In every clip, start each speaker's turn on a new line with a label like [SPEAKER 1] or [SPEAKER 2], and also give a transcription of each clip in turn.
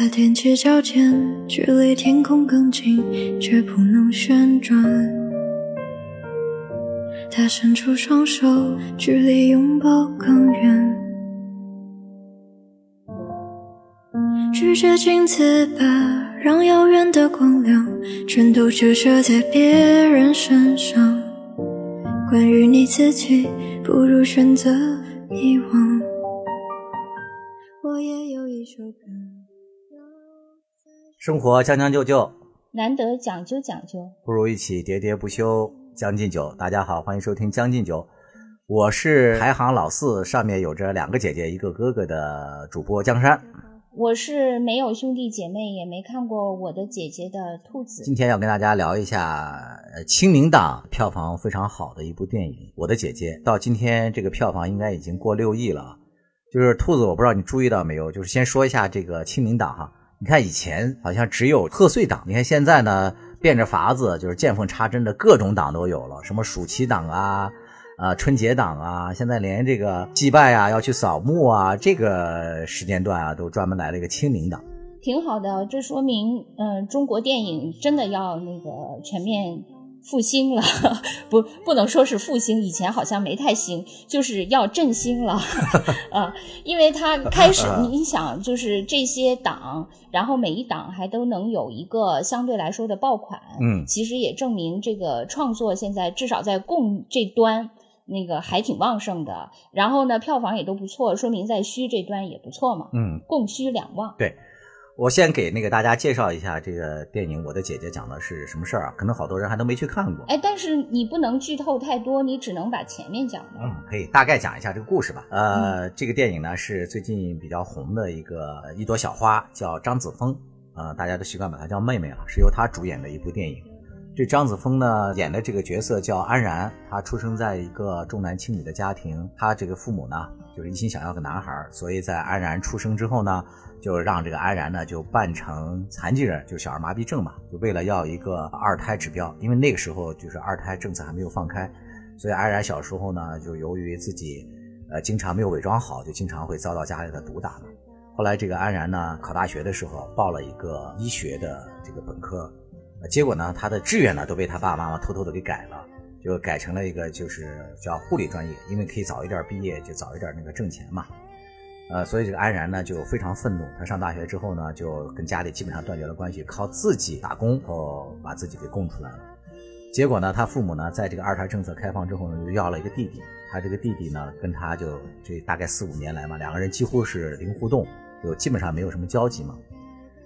[SPEAKER 1] 他踮起脚尖，距离天空更近，却不能旋转。他伸出双手，距离拥抱更远。拒绝镜子吧，让遥远的光亮全都折射在别人身上。关于你自己，不如选择遗忘。
[SPEAKER 2] 生活将将就就，
[SPEAKER 3] 难得讲究讲究。
[SPEAKER 2] 不如一起喋喋不休。将进酒，大家好，欢迎收听将进酒，我是排行老四，上面有着两个姐姐一个哥哥的主播江山。
[SPEAKER 3] 我是没有兄弟姐妹，也没看过我的姐姐的兔子。
[SPEAKER 2] 今天要跟大家聊一下呃清明档票房非常好的一部电影《我的姐姐》，到今天这个票房应该已经过六亿了。就是兔子，我不知道你注意到没有，就是先说一下这个清明档哈。你看以前好像只有贺岁档，你看现在呢？变着法子，就是见缝插针的各种档都有了，什么暑期档啊，啊春节档啊，现在连这个祭拜啊，要去扫墓啊，这个时间段啊，都专门来了一个清明档，
[SPEAKER 3] 挺好的。这说明，嗯，中国电影真的要那个全面。复兴了，不不能说是复兴，以前好像没太兴，就是要振兴了，啊，因为他开始，你想，就是这些党，然后每一党还都能有一个相对来说的爆款，
[SPEAKER 2] 嗯，
[SPEAKER 3] 其实也证明这个创作现在至少在供这端那个还挺旺盛的，然后呢，票房也都不错，说明在需这端也不错嘛，
[SPEAKER 2] 嗯，
[SPEAKER 3] 供需两旺，
[SPEAKER 2] 对。我先给那个大家介绍一下这个电影《我的姐姐》讲的是什么事儿啊？可能好多人还都没去看过。
[SPEAKER 3] 哎，但是你不能剧透太多，你只能把前面讲的。
[SPEAKER 2] 嗯，可以大概讲一下这个故事吧。呃，这个电影呢是最近比较红的一个一朵小花，叫张子枫。呃，大家都习惯把她叫妹妹了，是由她主演的一部电影。这张子枫呢演的这个角色叫安然，她出生在一个重男轻女的家庭，她这个父母呢就是一心想要个男孩，所以在安然出生之后呢。就让这个安然呢，就扮成残疾人，就小儿麻痹症嘛，就为了要一个二胎指标，因为那个时候就是二胎政策还没有放开，所以安然小时候呢，就由于自己呃经常没有伪装好，就经常会遭到家里的毒打嘛。后来这个安然呢，考大学的时候报了一个医学的这个本科，结果呢，他的志愿呢都被他爸爸妈妈偷偷的给改了，就改成了一个就是叫护理专业，因为可以早一点毕业，就早一点那个挣钱嘛。呃，所以这个安然呢就非常愤怒。他上大学之后呢，就跟家里基本上断绝了关系，靠自己打工，哦把自己给供出来了。结果呢，他父母呢在这个二胎政策开放之后呢，就要了一个弟弟。他这个弟弟呢，跟他就这大概四五年来嘛，两个人几乎是零互动，就基本上没有什么交集嘛。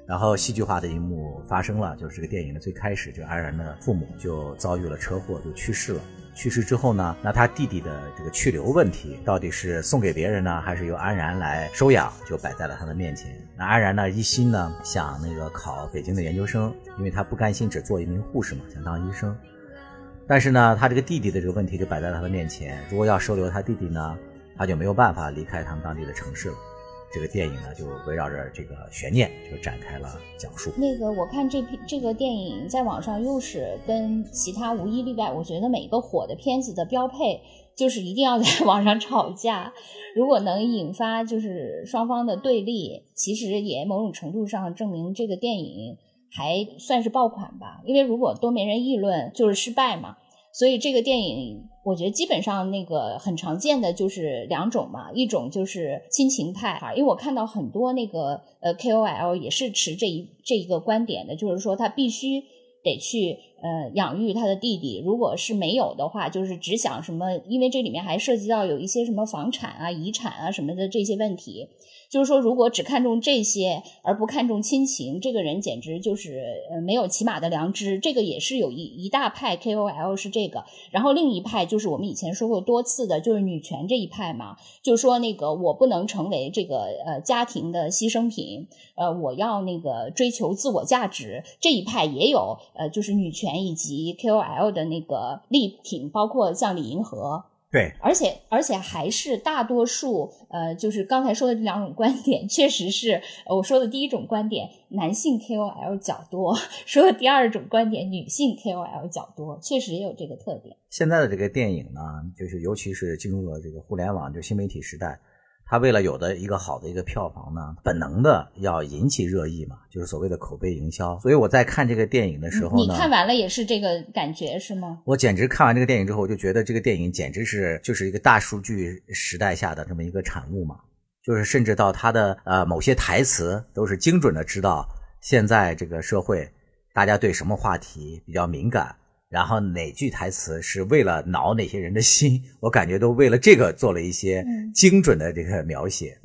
[SPEAKER 2] 然后戏剧化的一幕发生了，就是这个电影的最开始，就安然的父母就遭遇了车祸，就去世了。去世之后呢，那他弟弟的这个去留问题到底是送给别人呢，还是由安然来收养，就摆在了他的面前。那安然呢，一心呢想那个考北京的研究生，因为他不甘心只做一名护士嘛，想当医生。但是呢，他这个弟弟的这个问题就摆在他的面前，如果要收留他弟弟呢，他就没有办法离开他们当地的城市了。这个电影呢，就围绕着这个悬念就展开了讲述。
[SPEAKER 3] 那个，我看这篇这个电影在网上又是跟其他无一例外，我觉得每个火的片子的标配就是一定要在网上吵架。如果能引发就是双方的对立，其实也某种程度上证明这个电影还算是爆款吧。因为如果都没人议论，就是失败嘛。所以这个电影，我觉得基本上那个很常见的就是两种嘛，一种就是亲情派哈，因为我看到很多那个呃 KOL 也是持这一这一个观点的，就是说他必须得去呃养育他的弟弟，如果是没有的话，就是只想什么，因为这里面还涉及到有一些什么房产啊、遗产啊什么的这些问题。就是说，如果只看重这些而不看重亲情，这个人简直就是呃没有起码的良知。这个也是有一一大派 KOL 是这个，然后另一派就是我们以前说过多次的，就是女权这一派嘛，就是说那个我不能成为这个呃家庭的牺牲品，呃我要那个追求自我价值。这一派也有呃就是女权以及 KOL 的那个力挺，包括像李银河。
[SPEAKER 2] 对，
[SPEAKER 3] 而且而且还是大多数，呃，就是刚才说的这两种观点，确实是我说的第一种观点，男性 KOL 较多；说的第二种观点，女性 KOL 较多，确实也有这个特点。
[SPEAKER 2] 现在的这个电影呢，就是尤其是进入了这个互联网，就新媒体时代，他为了有的一个好的一个票房呢，本能的要引起热议嘛，就是所谓的口碑营销。所以我在看这个电影的时候
[SPEAKER 3] 呢，你看完了也是这个感觉是吗？
[SPEAKER 2] 我简直看完这个电影之后，我就觉得这个电影简直是就是一个大数据时代下的这么一个产物嘛，就是甚至到他的呃某些台词都是精准的知道现在这个社会大家对什么话题比较敏感。然后哪句台词是为了挠哪些人的心？我感觉都为了这个做了一些精准的这个描写。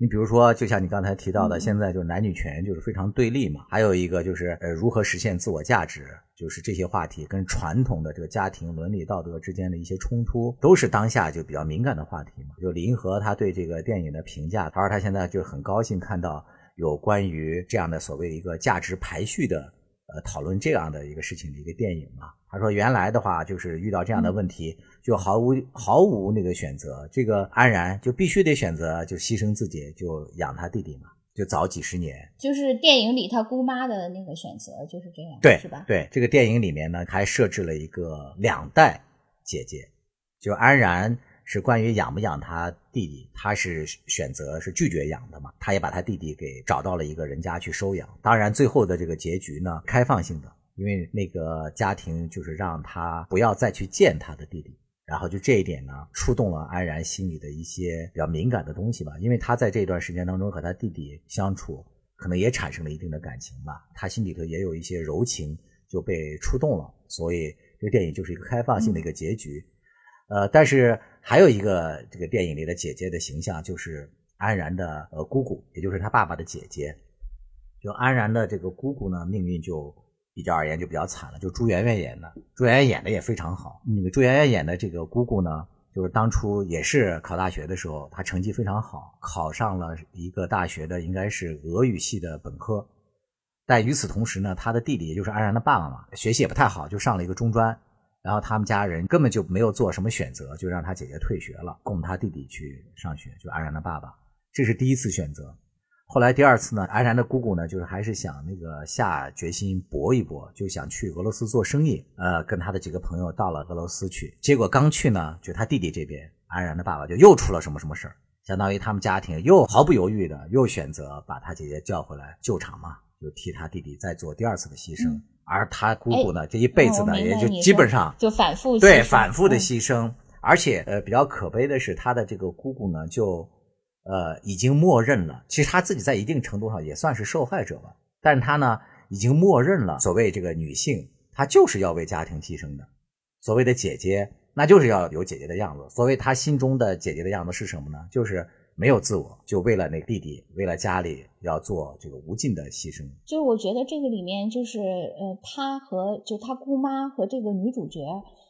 [SPEAKER 2] 你比如说，就像你刚才提到的，现在就是男女权就是非常对立嘛。还有一个就是呃，如何实现自我价值，就是这些话题跟传统的这个家庭伦理道德之间的一些冲突，都是当下就比较敏感的话题嘛。就李银河他对这个电影的评价，他说他现在就很高兴看到有关于这样的所谓一个价值排序的。呃，讨论这样的一个事情的一个电影嘛？他说原来的话就是遇到这样的问题，就毫无毫无那个选择，这个安然就必须得选择，就牺牲自己，就养他弟弟嘛，就早几十年。
[SPEAKER 3] 就是电影里他姑妈的那个选择就是这样，
[SPEAKER 2] 对，
[SPEAKER 3] 是吧？
[SPEAKER 2] 对，这个电影里面呢，还设置了一个两代姐姐，就安然。是关于养不养他弟弟，他是选择是拒绝养的嘛？他也把他弟弟给找到了一个人家去收养。当然，最后的这个结局呢，开放性的，因为那个家庭就是让他不要再去见他的弟弟。然后就这一点呢，触动了安然心里的一些比较敏感的东西吧。因为他在这段时间当中和他弟弟相处，可能也产生了一定的感情吧。他心里头也有一些柔情就被触动了，所以这个电影就是一个开放性的一个结局。呃，但是还有一个这个电影里的姐姐的形象，就是安然的呃姑姑，也就是他爸爸的姐姐。就安然的这个姑姑呢，命运就比较而言就比较惨了。就朱媛媛演的，朱媛媛演的也非常好。那个朱媛媛演的这个姑姑呢，就是当初也是考大学的时候，她成绩非常好，考上了一个大学的应该是俄语系的本科。但与此同时呢，她的弟弟也就是安然的爸爸嘛，学习也不太好，就上了一个中专。然后他们家人根本就没有做什么选择，就让他姐姐退学了，供他弟弟去上学。就安然的爸爸，这是第一次选择。后来第二次呢，安然的姑姑呢，就是还是想那个下决心搏一搏，就想去俄罗斯做生意。呃，跟他的几个朋友到了俄罗斯去，结果刚去呢，就他弟弟这边，安然的爸爸就又出了什么什么事儿，相当于他们家庭又毫不犹豫的又选择把他姐姐叫回来救场嘛，就替他弟弟再做第二次的牺牲。而他姑姑呢，这一辈子呢，也就基本上
[SPEAKER 3] 就反复
[SPEAKER 2] 对反复的牺牲，而且呃比较可悲的是，他的这个姑姑呢，就呃已经默认了，其实他自己在一定程度上也算是受害者吧，但是他呢已经默认了，所谓这个女性，她就是要为家庭牺牲的，所谓的姐姐，那就是要有姐姐的样子，所谓他心中的姐姐的样子是什么呢？就是。没有自我，就为了那个弟弟，为了家里要做这个无尽的牺牲。
[SPEAKER 3] 就是我觉得这个里面，就是呃，他和就他姑妈和这个女主角，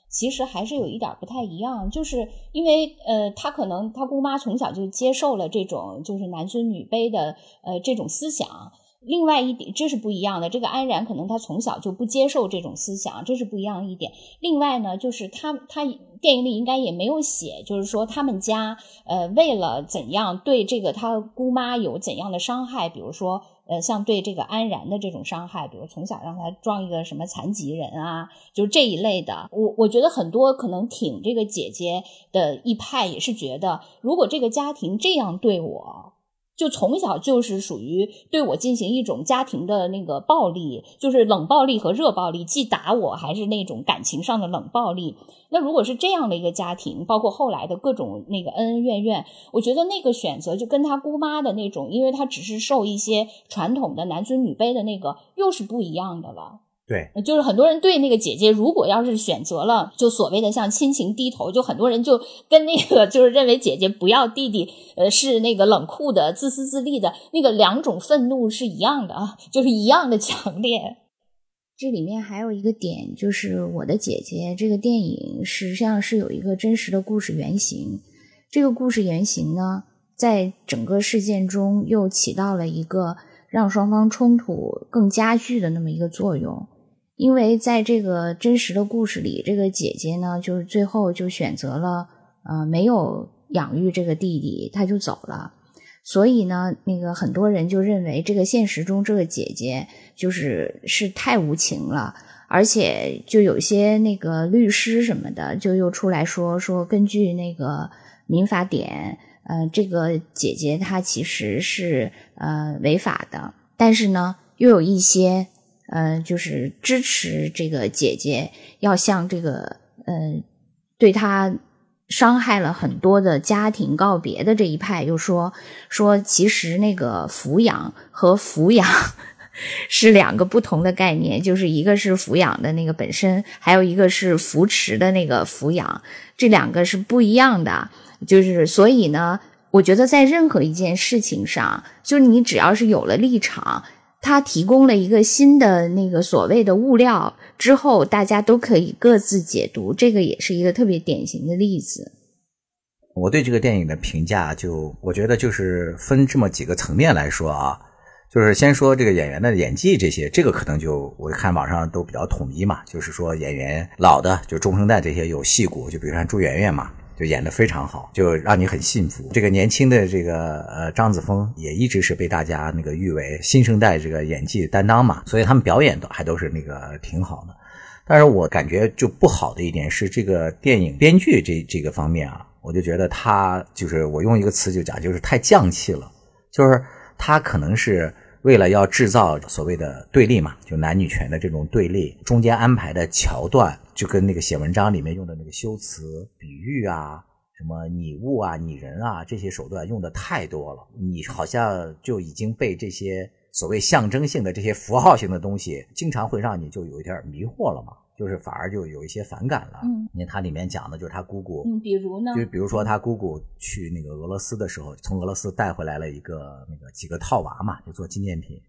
[SPEAKER 3] 其实还是有一点不太一样。就是因为呃，他可能他姑妈从小就接受了这种就是男尊女卑的呃这种思想。另外一点，这是不一样的。这个安然可能他从小就不接受这种思想，这是不一样一点。另外呢，就是他他电影里应该也没有写，就是说他们家呃为了怎样对这个他姑妈有怎样的伤害，比如说呃像对这个安然的这种伤害，比如从小让他装一个什么残疾人啊，就这一类的。我我觉得很多可能挺这个姐姐的一派也是觉得，如果这个家庭这样对我。就从小就是属于对我进行一种家庭的那个暴力，就是冷暴力和热暴力，既打我还是那种感情上的冷暴力。那如果是这样的一个家庭，包括后来的各种那个恩恩怨怨，我觉得那个选择就跟他姑妈的那种，因为他只是受一些传统的男尊女卑的那个，又是不一样的了。
[SPEAKER 2] 对，
[SPEAKER 3] 就是很多人对那个姐姐，如果要是选择了，就所谓的向亲情低头，就很多人就跟那个就是认为姐姐不要弟弟，呃，是那个冷酷的、自私自利的那个两种愤怒是一样的啊，就是一样的强烈。
[SPEAKER 4] 这里面还有一个点，就是我的姐姐这个电影实际上是有一个真实的故事原型，这个故事原型呢，在整个事件中又起到了一个让双方冲突更加剧的那么一个作用。因为在这个真实的故事里，这个姐姐呢，就是最后就选择了呃没有养育这个弟弟，她就走了。所以呢，那个很多人就认为这个现实中这个姐姐就是是太无情了，而且就有些那个律师什么的就又出来说说，根据那个民法典呃，这个姐姐她其实是呃违法的，但是呢，又有一些嗯，就是支持这个姐姐要向这个嗯对她伤害了很多的家庭告别的这一派，又说说其实那个抚养和抚养。是两个不同的概念，就是一个是抚养的那个本身，还有一个是扶持的那个抚养，这两个是不一样的。就是所以呢，我觉得在任何一件事情上，就是你只要是有了立场，他提供了一个新的那个所谓的物料之后，大家都可以各自解读。这个也是一个特别典型的例子。
[SPEAKER 2] 我对这个电影的评价，就我觉得就是分这么几个层面来说啊。就是先说这个演员的演技，这些这个可能就我看网上都比较统一嘛。就是说演员老的，就中生代这些有戏骨，就比如像朱媛媛嘛，就演得非常好，就让你很信服。这个年轻的这个呃张子枫也一直是被大家那个誉为新生代这个演技担当嘛，所以他们表演都还都是那个挺好的。但是我感觉就不好的一点是这个电影编剧这这个方面啊，我就觉得他就是我用一个词就讲，就是太匠气了，就是。他可能是为了要制造所谓的对立嘛，就男女权的这种对立，中间安排的桥段就跟那个写文章里面用的那个修辞、比喻啊，什么拟物啊、拟人啊这些手段用的太多了，你好像就已经被这些所谓象征性的这些符号性的东西，经常会让你就有一点迷惑了嘛。就是反而就有一些反感了。嗯，因为它里面讲的就是他姑姑。
[SPEAKER 3] 嗯，比如呢？
[SPEAKER 2] 就比如说他姑姑去那个俄罗斯的时候，从俄罗斯带回来了一个那个几个套娃嘛，就做纪念品。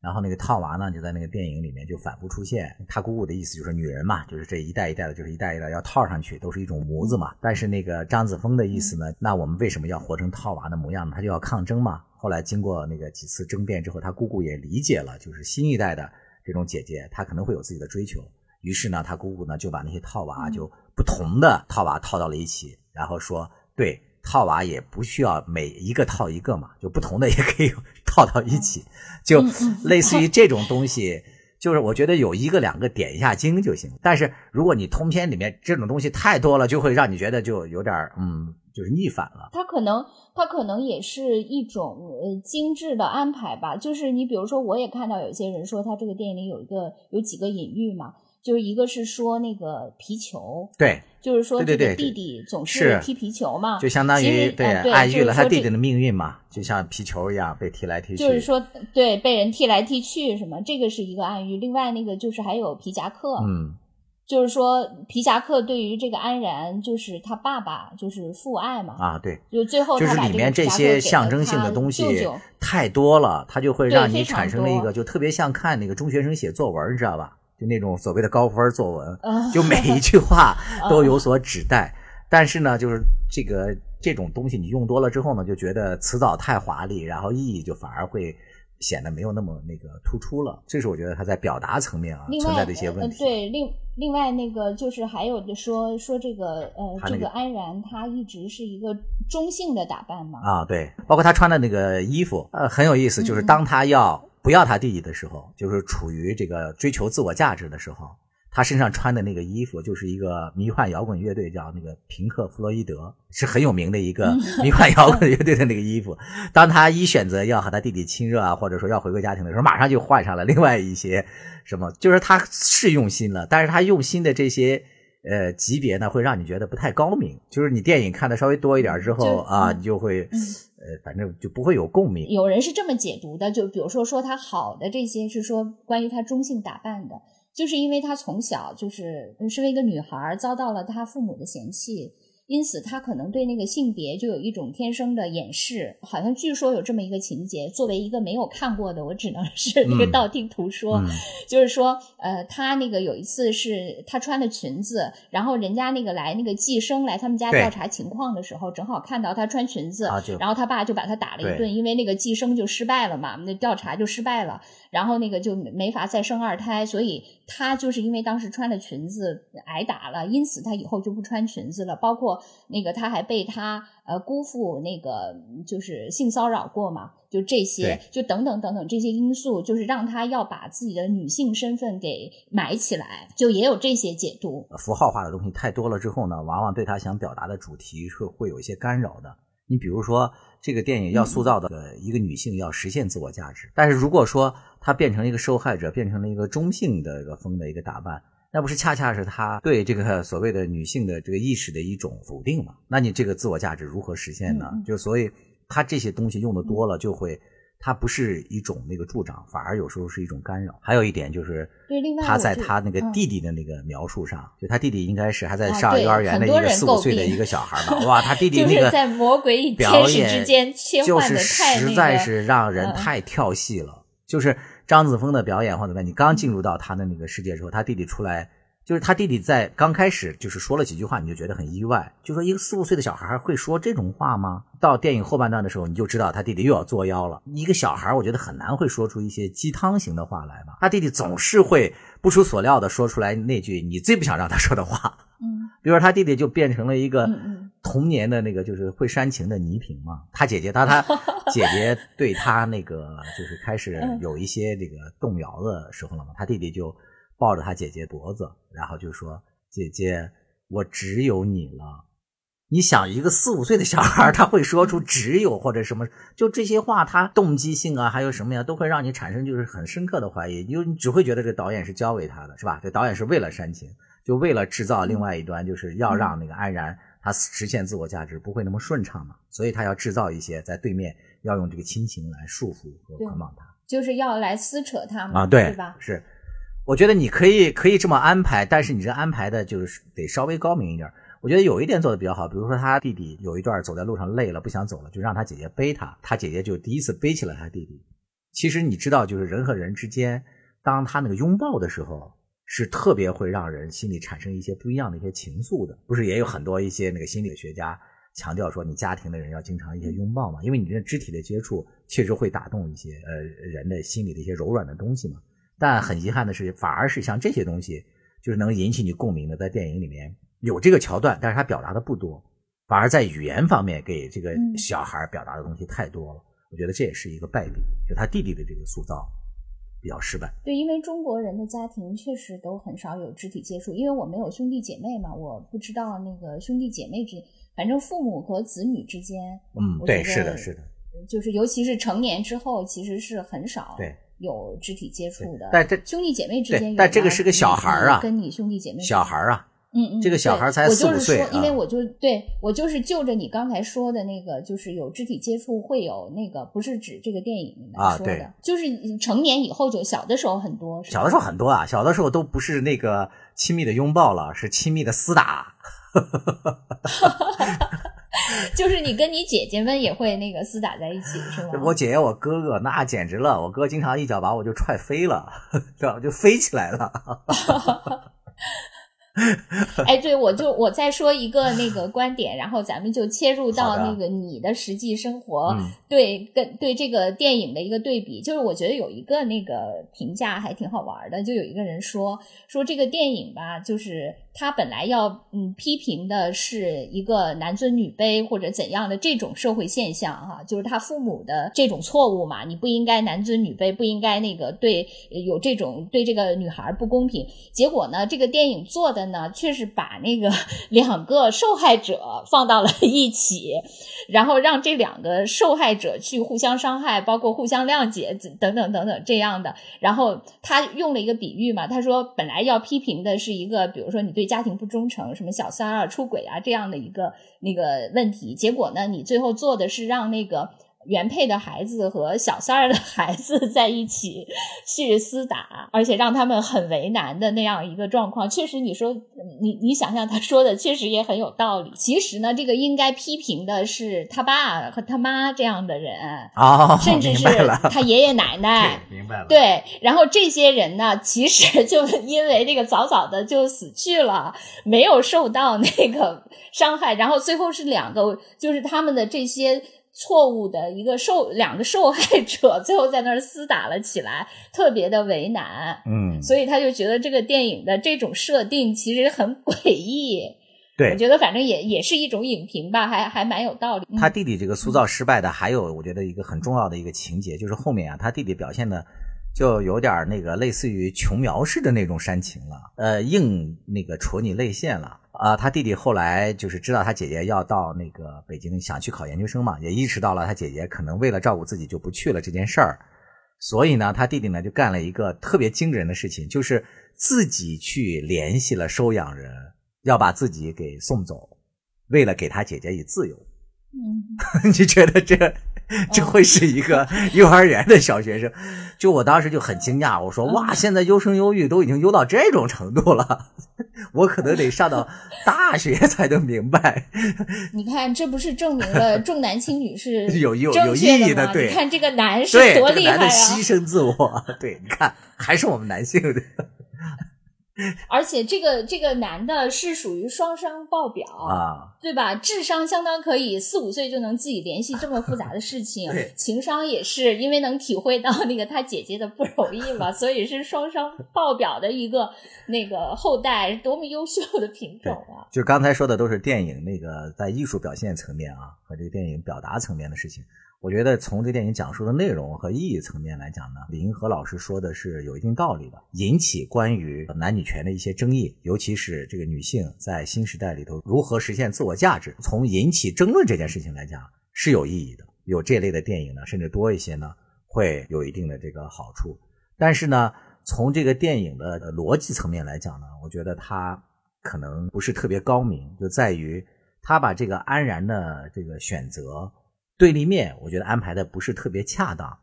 [SPEAKER 2] 然后那个套娃呢，就在那个电影里面就反复出现。他姑姑的意思就是女人嘛，就是这一代一代的，就是一代一代要套上去，都是一种模子嘛。但是那个张子枫的意思呢，那我们为什么要活成套娃的模样呢？他就要抗争嘛。后来经过那个几次争辩之后，他姑姑也理解了，就是新一代的这种姐姐，她可能会有自己的追求。于是呢，他姑姑呢就把那些套娃就不同的套娃套到了一起，然后说：“对，套娃也不需要每一个套一个嘛，就不同的也可以套到一起，就类似于这种东西，就是我觉得有一个两个点一下睛就行。但是如果你通篇里面这种东西太多了，就会让你觉得就有点嗯，就是逆反了。
[SPEAKER 3] 它可能它可能也是一种呃精致的安排吧。就是你比如说，我也看到有些人说他这个电影里有一个有几个隐喻嘛。就是一个是说那个皮球，
[SPEAKER 2] 对，
[SPEAKER 3] 就是说这个弟弟总是踢皮球嘛，
[SPEAKER 2] 就相当于对暗喻了他弟弟的命运嘛，就像皮球一样被踢来踢去。
[SPEAKER 3] 就是说，对，被人踢来踢去什么，这个是一个暗喻。另外那个就是还有皮夹克，
[SPEAKER 2] 嗯，
[SPEAKER 3] 就是说皮夹克对于这个安然，就是他爸爸就是父爱嘛，
[SPEAKER 2] 啊，对，
[SPEAKER 3] 就最后
[SPEAKER 2] 就是里面这些象征性的东西太多了，他就会让你产生了一个就特别像看那个中学生写作文，你知道吧？就那种所谓的高分作文，就每一句话都有所指代。但是呢，就是这个这种东西你用多了之后呢，就觉得词藻太华丽，然后意义就反而会显得没有那么那个突出了。这是我觉得他在表达层面啊存在的一些问题。
[SPEAKER 3] 对，另另外那个就是还有的说说这个呃，这个安然他一直是一个中性的打扮嘛。
[SPEAKER 2] 啊，对，包括他穿的那个衣服，呃，很有意思，就是当他要。不要他弟弟的时候，就是处于这个追求自我价值的时候，他身上穿的那个衣服就是一个迷幻摇滚乐队，叫那个平克·弗洛伊德，是很有名的一个 迷幻摇滚乐队的那个衣服。当他一选择要和他弟弟亲热啊，或者说要回归家庭的时候，马上就换上了另外一些什么，就是他是用心了，但是他用心的这些呃级别呢，会让你觉得不太高明。就是你电影看的稍微多一点之后啊，你就会。呃，反正就不会有共鸣。
[SPEAKER 3] 有人是这么解读的，就比如说说他好的这些是说关于他中性打扮的，就是因为他从小就是身为一个女孩遭到了他父母的嫌弃。因此，他可能对那个性别就有一种天生的掩饰，好像据说有这么一个情节。作为一个没有看过的，我只能 是那个道听途说，就是说，呃，他那个有一次是他穿的裙子，然后人家那个来那个寄生来他们家调查情况的时候，正好看到他穿裙子，然后他爸就把他打了一顿，因为那个寄生就失败了嘛，那调查就失败了，然后那个就没法再生二胎，所以他就是因为当时穿的裙子挨打了，因此他以后就不穿裙子了，包括。那个他还被他呃姑父那个就是性骚扰过嘛？就这些，就等等等等这些因素，就是让他要把自己的女性身份给埋起来，就也有这些解读。
[SPEAKER 2] 符号化的东西太多了之后呢，往往对他想表达的主题是会有一些干扰的。你比如说，这个电影要塑造的一个女性要实现自我价值，但是如果说她变成了一个受害者，变成了一个中性的一个风的一个打扮，那不是恰恰是他对这个所谓的女性的这个意识的一种否定吗？那你这个自我价值如何实现呢？就所以，他这些东西用的多了，就会。它不是一种那个助长，反而有时候是一种干扰。还有一点就是，他在他那个弟弟的那个描述上，就他弟弟应该是还在上幼儿园的一个四五岁的一个小孩吧？哇，他弟弟那个
[SPEAKER 3] 在魔鬼与天使之间切换的太
[SPEAKER 2] 实在是让人太跳戏了。就是张子枫的表演或者怎么样你刚进入到他的那个世界之后，他弟弟出来。就是他弟弟在刚开始就是说了几句话，你就觉得很意外。就说一个四五岁的小孩会说这种话吗？到电影后半段的时候，你就知道他弟弟又要作妖了。一个小孩，我觉得很难会说出一些鸡汤型的话来吧。他弟弟总是会不出所料的说出来那句你最不想让他说的话。
[SPEAKER 3] 嗯，
[SPEAKER 2] 比如说他弟弟就变成了一个童年的那个就是会煽情的倪萍嘛。他姐姐，他他 姐姐对他那个就是开始有一些这个动摇的时候了嘛。他弟弟就。抱着他姐姐脖子，然后就说：“姐姐，我只有你了。”你想，一个四五岁的小孩，他会说出“只有”或者什么，就这些话，他动机性啊，还有什么呀，都会让你产生就是很深刻的怀疑。就你只会觉得这导演是教给他的，是吧？这导演是为了煽情，就为了制造另外一端，就是要让那个安然他实现自我价值不会那么顺畅嘛。所以他要制造一些在对面要用这个亲情来束缚和捆绑他，
[SPEAKER 3] 就是要来撕扯他嘛，
[SPEAKER 2] 啊，对，
[SPEAKER 3] 是吧？
[SPEAKER 2] 是。我觉得你可以可以这么安排，但是你这安排的就是得稍微高明一点。我觉得有一点做的比较好，比如说他弟弟有一段走在路上累了不想走了，就让他姐姐背他，他姐姐就第一次背起了他弟弟。其实你知道，就是人和人之间，当他那个拥抱的时候，是特别会让人心里产生一些不一样的一些情愫的。不是也有很多一些那个心理学家强调说，你家庭的人要经常一些拥抱嘛，因为你这肢体的接触确实会打动一些呃人的心里的一些柔软的东西嘛。但很遗憾的是，反而是像这些东西，就是能引起你共鸣的，在电影里面有这个桥段，但是他表达的不多，反而在语言方面给这个小孩表达的东西太多了。我觉得这也是一个败笔，就他弟弟的这个塑造比较失败。
[SPEAKER 3] 对，因为中国人的家庭确实都很少有肢体接触，因为我没有兄弟姐妹嘛，我不知道那个兄弟姐妹之，反正父母和子女之间，
[SPEAKER 2] 嗯，对，是的，是的，
[SPEAKER 3] 就是尤其是成年之后，其实是很少
[SPEAKER 2] 对。
[SPEAKER 3] 有肢体接触的，
[SPEAKER 2] 但这
[SPEAKER 3] 兄弟姐妹之间，
[SPEAKER 2] 但这个是个小孩啊，
[SPEAKER 3] 跟你兄弟姐妹
[SPEAKER 2] 小孩啊，
[SPEAKER 3] 嗯嗯，
[SPEAKER 2] 这个小孩才四五岁，
[SPEAKER 3] 因为我就对我就是就着你刚才说的那个，就是有肢体接触会有那个，不是指这个电影里面说的，就是成年以后就小的时候很多，
[SPEAKER 2] 小的时候很多啊，小的时候都不是那个亲密的拥抱了，是亲密的厮打。
[SPEAKER 3] 就是你跟你姐姐们也会那个厮打在一起是吗？
[SPEAKER 2] 我姐姐我哥哥那简直了，我哥经常一脚把我就踹飞了，对吧？就飞起来了。
[SPEAKER 3] 哎，对，我就我再说一个那个观点，然后咱们就切入到那个你的实际生活，对，跟对这个电影的一个对比，就是我觉得有一个那个评价还挺好玩的，就有一个人说说这个电影吧，就是。他本来要嗯批评的是一个男尊女卑或者怎样的这种社会现象哈，就是他父母的这种错误嘛，你不应该男尊女卑，不应该那个对有这种对这个女孩不公平。结果呢，这个电影做的呢，却是把那个两个受害者放到了一起，然后让这两个受害者去互相伤害，包括互相谅解等等等等这样的。然后他用了一个比喻嘛，他说本来要批评的是一个，比如说你对。对家庭不忠诚，什么小三啊、出轨啊这样的一个那个问题，结果呢，你最后做的是让那个。原配的孩子和小三儿的孩子 在一起去厮打，而且让他们很为难的那样一个状况，确实，你说你你想想他说的确实也很有道理。其实呢，这个应该批评的是他爸和他妈这样的人
[SPEAKER 2] 啊，
[SPEAKER 3] 甚 至是他爷爷奶奶。
[SPEAKER 2] 明白了。
[SPEAKER 3] 对，然后这些人呢，其实就 因为这个早早的就死去了，没有受到那个伤害，然后最后是两个，就是他们的这些。错误的一个受两个受害者最后在那儿厮打了起来，特别的为难。
[SPEAKER 2] 嗯，
[SPEAKER 3] 所以他就觉得这个电影的这种设定其实很诡异。
[SPEAKER 2] 对，
[SPEAKER 3] 我觉得反正也也是一种影评吧，还还蛮有道理。
[SPEAKER 2] 他弟弟这个塑造失败的，还有我觉得一个很重要的一个情节，就是后面啊，他弟弟表现的就有点那个类似于琼瑶式的那种煽情了，呃，硬那个戳你泪腺了啊。他弟弟后来就是知道他姐姐要到那个北京想去考研究生嘛，也意识到了他姐姐可能为了照顾自己就不去了这件事儿，所以呢，他弟弟呢就干了一个特别惊人的事情，就是自己去联系了收养人，要把自己给送走，为了给他姐姐以自由。
[SPEAKER 3] 嗯，
[SPEAKER 2] 你觉得这 这会是一个幼儿园的小学生？就我当时就很惊讶，我说哇，现在优生优育都已经优到这种程度了，我可能得上到大学才能明白。
[SPEAKER 3] 你看，这不是证明了重男轻女是
[SPEAKER 2] 有有有意义的对
[SPEAKER 3] 吗你看这个男是
[SPEAKER 2] 对，
[SPEAKER 3] 多
[SPEAKER 2] 这个男的
[SPEAKER 3] 厉害啊！
[SPEAKER 2] 牺牲自我，对，你看还是我们男性的
[SPEAKER 3] 而且这个这个男的是属于双商爆表
[SPEAKER 2] 啊，
[SPEAKER 3] 对吧？智商相当可以，四五岁就能自己联系这么复杂的事情
[SPEAKER 2] 对，
[SPEAKER 3] 情商也是因为能体会到那个他姐姐的不容易嘛，所以是双商爆表的一个那个后代，多么优秀的品种啊！
[SPEAKER 2] 就刚才说的都是电影那个在艺术表现层面啊和这个电影表达层面的事情。我觉得从这电影讲述的内容和意义层面来讲呢，李银河老师说的是有一定道理的。引起关于男女权的一些争议，尤其是这个女性在新时代里头如何实现自我价值，从引起争论这件事情来讲是有意义的。有这类的电影呢，甚至多一些呢，会有一定的这个好处。但是呢，从这个电影的逻辑层面来讲呢，我觉得它可能不是特别高明，就在于他把这个安然的这个选择对立面，我觉得安排的不是特别恰当。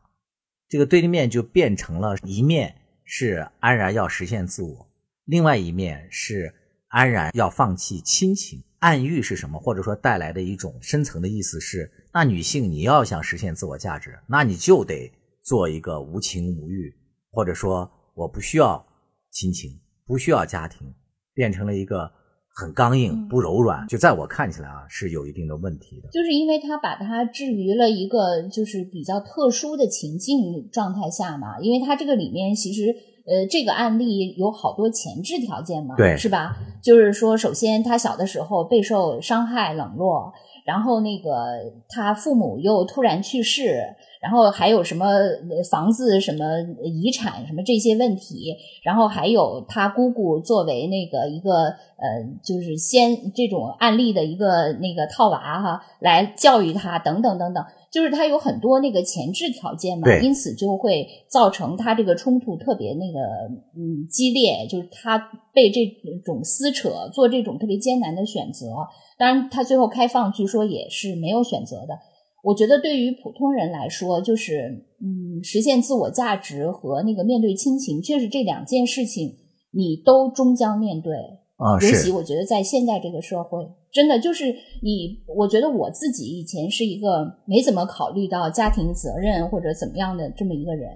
[SPEAKER 2] 这个对立面就变成了一面是安然要实现自我，另外一面是安然要放弃亲情。暗喻是什么？或者说带来的一种深层的意思是，那女性你要想实现自我价值，那你就得做一个无情无欲，或者说我不需要亲情，不需要家庭，变成了一个很刚硬、
[SPEAKER 3] 嗯
[SPEAKER 2] 不柔软。就在我看起来啊，是有一定的问题的。
[SPEAKER 3] 就是因为他把它置于了一个就是比较特殊的情境状态下嘛，因为他这个里面其实呃这个案例有好多前置条件嘛，
[SPEAKER 2] 对
[SPEAKER 3] 是吧？就是说，首先他小的时候备受伤害冷落，然后那个他父母又突然去世，然后还有什么呃房子、什么遗产、什么这些问题，然后还有他姑姑作为那个一个呃，就是先这种案例的一个那个套娃哈，来教育他等等等等，就是他有很多那个前置条件嘛，因此就会造成他这个冲突特别那个嗯激烈，就是他被这种撕扯，做这种特别艰难的选择。当然，他最后开放，据说也是没有选择的。我觉得对于普通人来说，就是嗯，实现自我价值和那个面对亲情，确实这两件事情你都终将面对。
[SPEAKER 2] 啊、
[SPEAKER 3] 尤其我觉得在现在这个社会，真的就是你，我觉得我自己以前是一个没怎么考虑到家庭责任或者怎么样的这么一个人，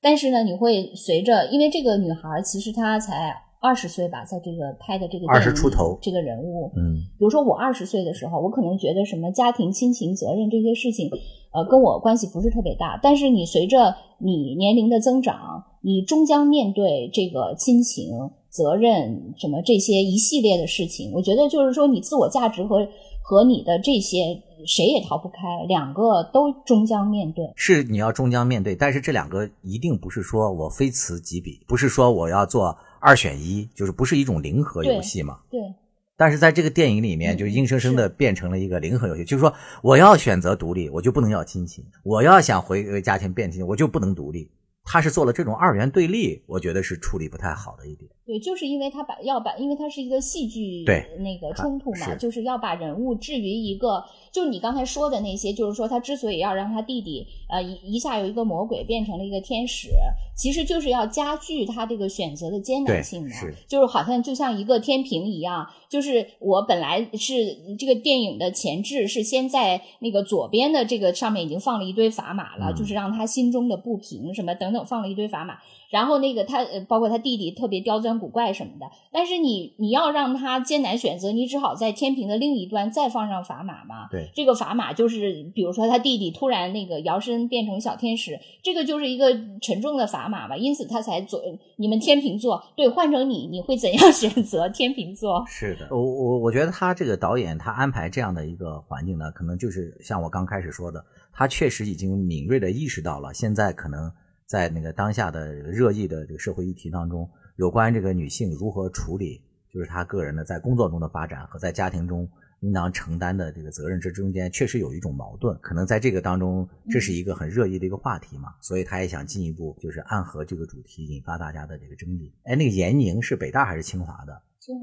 [SPEAKER 3] 但是呢，你会随着，因为这个女孩其实她才二十岁吧，在这个拍的这个
[SPEAKER 2] 二
[SPEAKER 3] 十
[SPEAKER 2] 出头
[SPEAKER 3] 这个人物，
[SPEAKER 2] 嗯，
[SPEAKER 3] 比如说我二十岁的时候，我可能觉得什么家庭、亲情、责任这些事情，呃，跟我关系不是特别大。但是你随着你年龄的增长，你终将面对这个亲情、责任什么这些一系列的事情。我觉得就是说，你自我价值和和你的这些谁也逃不开，两个都终将面对。
[SPEAKER 2] 是你要终将面对，但是这两个一定不是说我非此即彼，不是说我要做二选一，就是不是一种零和游戏嘛。
[SPEAKER 3] 对，
[SPEAKER 2] 但是在这个电影里面，
[SPEAKER 3] 嗯
[SPEAKER 2] 就硬生生的变成了一个零和游戏，就是说我要选择独立，我就不能要亲情；我要想回归家庭变亲，我就不能独立。他是做了这种二元对立，我觉得是处理不太好的一点。
[SPEAKER 3] 对，就是因为他把要把，因为它是一个戏剧
[SPEAKER 2] 对
[SPEAKER 3] 那个冲突嘛，就是要把人物置于一个，就你刚才说的那些，就是说他之所以要让他弟弟呃一一下由一个魔鬼变成了一个天使，其实就是要加剧他这个选择的艰难性嘛，
[SPEAKER 2] 是。
[SPEAKER 3] 就是好像就像一个天平一样，就是我本来是这个电影的前置是先在那个左边的这个上面已经放了一堆砝码了，
[SPEAKER 2] 嗯
[SPEAKER 3] 就是让他心中的不平什么等等放了一堆砝码，然后那个他呃包括他弟弟特别刁钻古怪什么的，但是你你要让他艰难选择，你只好在天平的另一端再放上砝码嘛。
[SPEAKER 2] 对
[SPEAKER 3] 这个砝码就是比如说他弟弟突然那个摇身变成小天使，这个就是一个沉重的砝码吧，因此他才做你们天平座对换成你你会怎样 选择天平座？
[SPEAKER 2] 是的，我我我觉得他这个导演他安排这样的一个环境呢，可能就是像我刚开始说的，他确实已经敏锐的意识到了现在可能在那个当下的热议的这个社会议题当中，有关这个女性如何处理，就是她个人的在工作中的发展和在家庭中应当承担的这个责任这中间，确实有一种矛盾。可能在这个当中，这是一个很热议的一个话题嘛，所以她也想进一步就是暗合这个主题，引发大家的这个争议。哎，那个闫宁是北大还是清华的？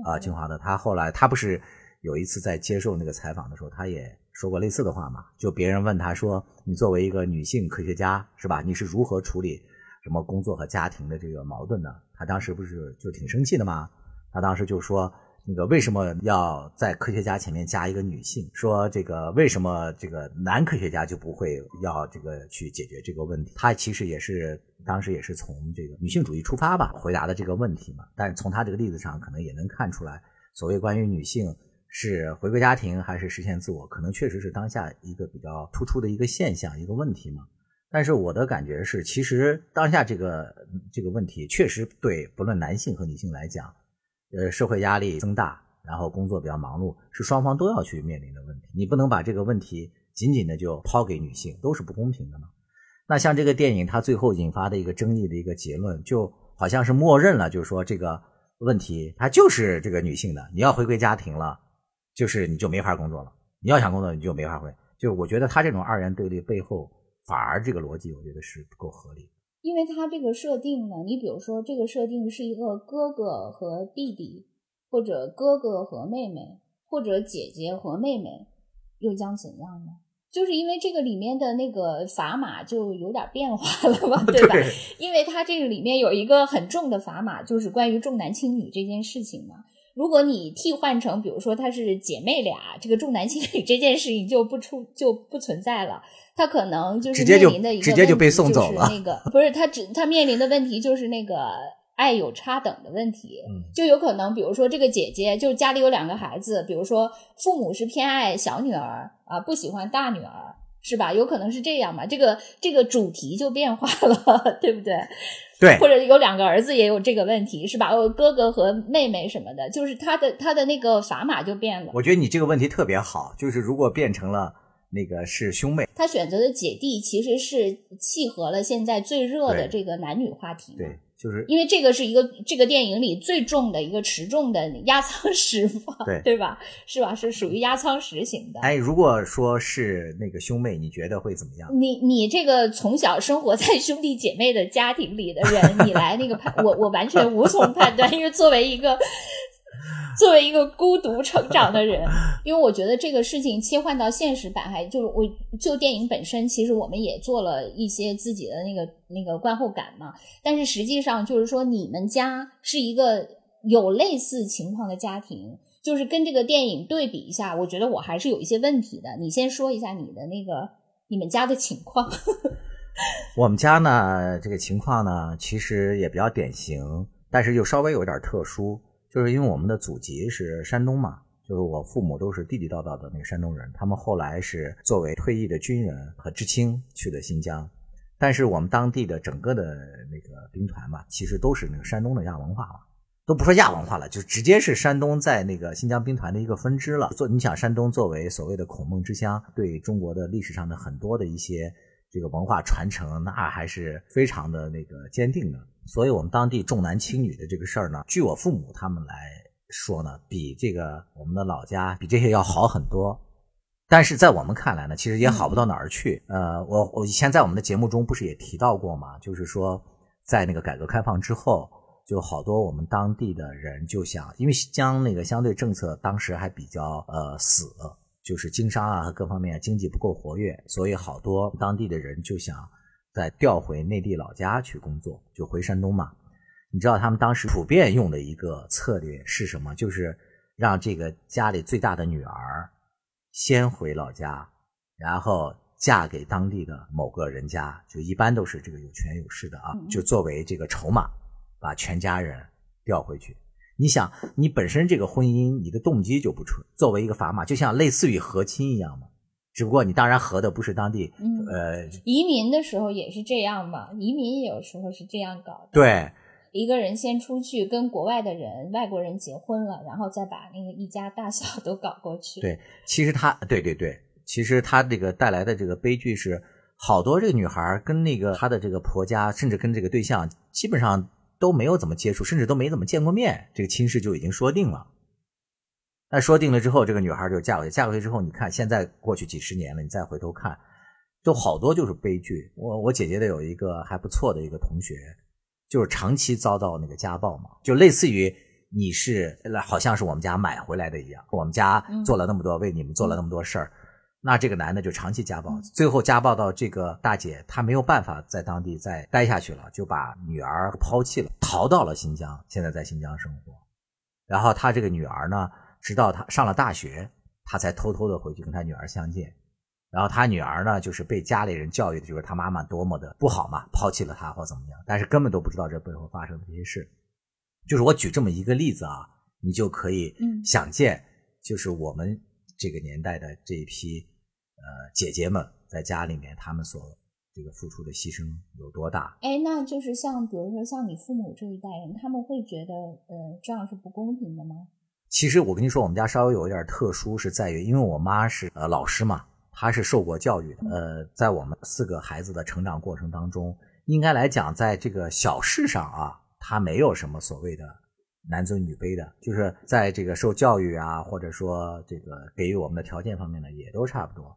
[SPEAKER 2] 啊，清华的。她后来她不是有一次在接受那个采访的时候，她也说过类似的话嘛？就别人问他说：“你作为一个女性科学家，是吧？你是如何处理什么工作和家庭的这个矛盾的？”他当时不是就挺生气的吗？他当时就说：“那个为什么要在科学家前面加一个女性？说这个为什么这个男科学家就不会要这个去解决这个问题？”他其实也是当时也是从这个女性主义出发吧，回答的这个问题嘛。但是从他这个例子上，可能也能看出来，所谓关于女性是回归家庭还是实现自我，可能确实是当下一个比较突出的一个现象、一个问题嘛。但是我的感觉是，其实当下这个这个问题确实对不论男性和女性来讲，呃，社会压力增大，然后工作比较忙碌，是双方都要去面临的问题。你不能把这个问题仅仅的就抛给女性，都是不公平的嘛。那像这个电影，它最后引发的一个争议的一个结论，就好像是默认了，就是说这个问题它就是这个女性的，你要回归家庭了，就是你就没法工作了。你要想工作，你就没法回。就我觉得他这种二元对立背后。反而这个逻辑，我觉得是不够合理。
[SPEAKER 3] 因为它这个设定呢，你比如说这个设定是一个哥哥和弟弟，或者哥哥和妹妹，或者姐姐和妹妹，又将怎样呢？就是因为这个里面的那个砝码就有点变化了嘛，对吧？因为它这个里面有一个很重的砝码，就是关于重男轻女这件事情嘛。如果你替换成，比如说她是姐妹俩，这个重男轻女这件事情就不出就不存在了。她可能就是面临的一个
[SPEAKER 2] 直接就被送走了。
[SPEAKER 3] 那个不是她只她面临的问题就是那个爱有差等的问题，就有可能比如说这个姐姐就家里有两个孩子，比如说父母是偏爱小女儿啊，不喜欢大女儿，是吧？有可能是这样嘛？这个这个主题就变化了，对不对？
[SPEAKER 2] 对，
[SPEAKER 3] 或者有两个儿子也有这个问题，是吧？哥哥和妹妹什么的，就是他的他的那个砝码就变了。
[SPEAKER 2] 我觉得你这个问题特别好，就是如果变成了。那个是兄妹，
[SPEAKER 3] 他选择的姐弟其实是契合了现在最热的这个男女话题。
[SPEAKER 2] 对，就是
[SPEAKER 3] 因为这个是一个这个电影里最重的一个持重的压舱石嘛，
[SPEAKER 2] 对
[SPEAKER 3] 对吧？是吧？是属于压舱石型的。
[SPEAKER 2] 哎，如果说是那个兄妹，你觉得会怎么样？
[SPEAKER 3] 你你这个从小生活在兄弟姐妹的家庭里的人，你来那个判我我完全无从判断，因为作为一个。作为一个孤独成长的人，因为我觉得这个事情切换到现实版，还就是我就电影本身，其实我们也做了一些自己的那个那个观后感嘛。但是实际上就是说，你们家是一个有类似情况的家庭，就是跟这个电影对比一下，我觉得我还是有一些问题的。你先说一下你的那个你们家的情况。
[SPEAKER 2] 我们家呢，这个情况呢，其实也比较典型，但是又稍微有点特殊。就是因为我们的祖籍是山东嘛，就是我父母都是地地道道的那个山东人，他们后来是作为退役的军人和知青去的新疆，但是我们当地的整个的那个兵团嘛，其实都是那个山东的亚文化嘛，都不说亚文化了，就直接是山东在那个新疆兵团的一个分支了。做你想，山东作为所谓的孔孟之乡，对中国的历史上的很多的一些这个文化传承，那还是非常的那个坚定的。所以，我们当地重男轻女的这个事儿呢，据我父母他们来说呢，比这个我们的老家比这些要好很多。但是在我们看来呢，其实也好不到哪儿去。呃，我我以前在我们的节目中不是也提到过吗？就是说，在那个改革开放之后，就好多我们当地的人就想，因为将那个相对政策当时还比较呃死，就是经商啊和各方面经济不够活跃，所以好多当地的人就想。再调回内地老家去工作，就回山东嘛。你知道他们当时普遍用的一个策略是什么？就是让这个家里最大的女儿先回老家，然后嫁给当地的某个人家，就一般都是这个有权有势的啊，就作为这个筹码，把全家人调回去。你想，你本身这个婚姻，你的动机就不纯，作为一个砝码，就像类似于和亲一样嘛。只不过你当然合的不是当地，呃，
[SPEAKER 3] 移民的时候也是这样嘛，移民也有时候是这样搞的。
[SPEAKER 2] 对，
[SPEAKER 3] 一个人先出去跟国外的人、外国人结婚了，然后再把那个一家大小 都搞过去。
[SPEAKER 2] 对，其实他，对对对，其实他这个带来的这个悲剧是，好多这个女孩跟那个她的这个婆家，甚至跟这个对象，基本上都没有怎么接触，甚至都没怎么见过面，这个亲事就已经说定了。那说定了之后，这个女孩就嫁过去。嫁过去之后，你看现在过去几十年了，你再回头看，就好多就是悲剧。我我姐姐的有一个还不错的一个同学，就是长期遭到那个家暴嘛，就类似于你是好像是我们家买回来的一样，我们家做了那么多，为你们做了那么多事儿，那这个男的就长期家暴，最后家暴到这个大姐她没有办法在当地再待下去了，就把女儿抛弃了，逃到了新疆，现在在新疆生活。然后她这个女儿呢？直到他上了大学，他才偷偷的回去跟他女儿相见。然后他女儿呢，就是被家里人教育的，就是他妈妈多么的不好嘛，抛弃了他或怎么样，但是根本都不知道这背后发生的这些事。就是我举这么一个例子啊，你就可以想见，就是我们这个年代的这一批呃姐姐们在家里面，他们所这个付出的牺牲有多大。
[SPEAKER 3] 哎，那就是像比如说像你父母这一代人，他们会觉得呃这样是不公平的吗？
[SPEAKER 2] 其实我跟你说，我们家稍微有一点特殊，是在于因为我妈是呃老师嘛，她是受过教育的。呃，在我们四个孩子的成长过程当中，应该来讲，在这个小事上啊，她没有什么所谓的男尊女卑的，就是在这个受教育啊，或者说这个给予我们的条件方面呢，也都差不多。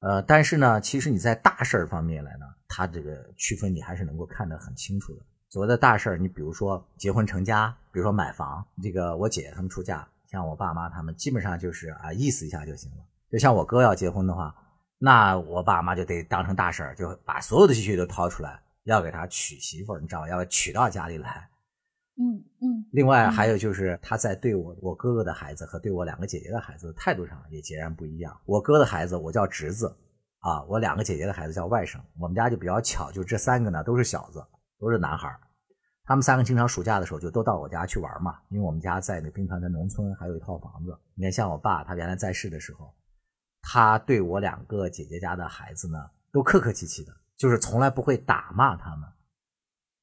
[SPEAKER 2] 呃，但是呢，其实你在大事儿方面来呢，她这个区分你还是能够看得很清楚的。所谓的大事儿，你比如说结婚成家，比如说买房，这个我姐姐他们出嫁，像我爸妈他们基本上就是啊意思一下就行了。就像我哥要结婚的话，那我爸妈就得当成大事儿，就把所有的积蓄都掏出来，要给他娶媳妇儿，你知道吧？要娶到家里来。
[SPEAKER 3] 嗯嗯。
[SPEAKER 2] 另外还有就是他在对我我哥哥的孩子和对我两个姐姐的孩子的态度上也截然不一样。我哥的孩子我叫侄子啊，我两个姐姐的孩子叫外甥。我们家就比较巧，就这三个呢都是小子。都是男孩他们三个经常暑假的时候就都到我家去玩嘛，因为我们家在那兵团的农村，还有一套房子。你看，像我爸，他原来在世的时候，他对我两个姐姐家的孩子呢，都客客气气的，就是从来不会打骂他们。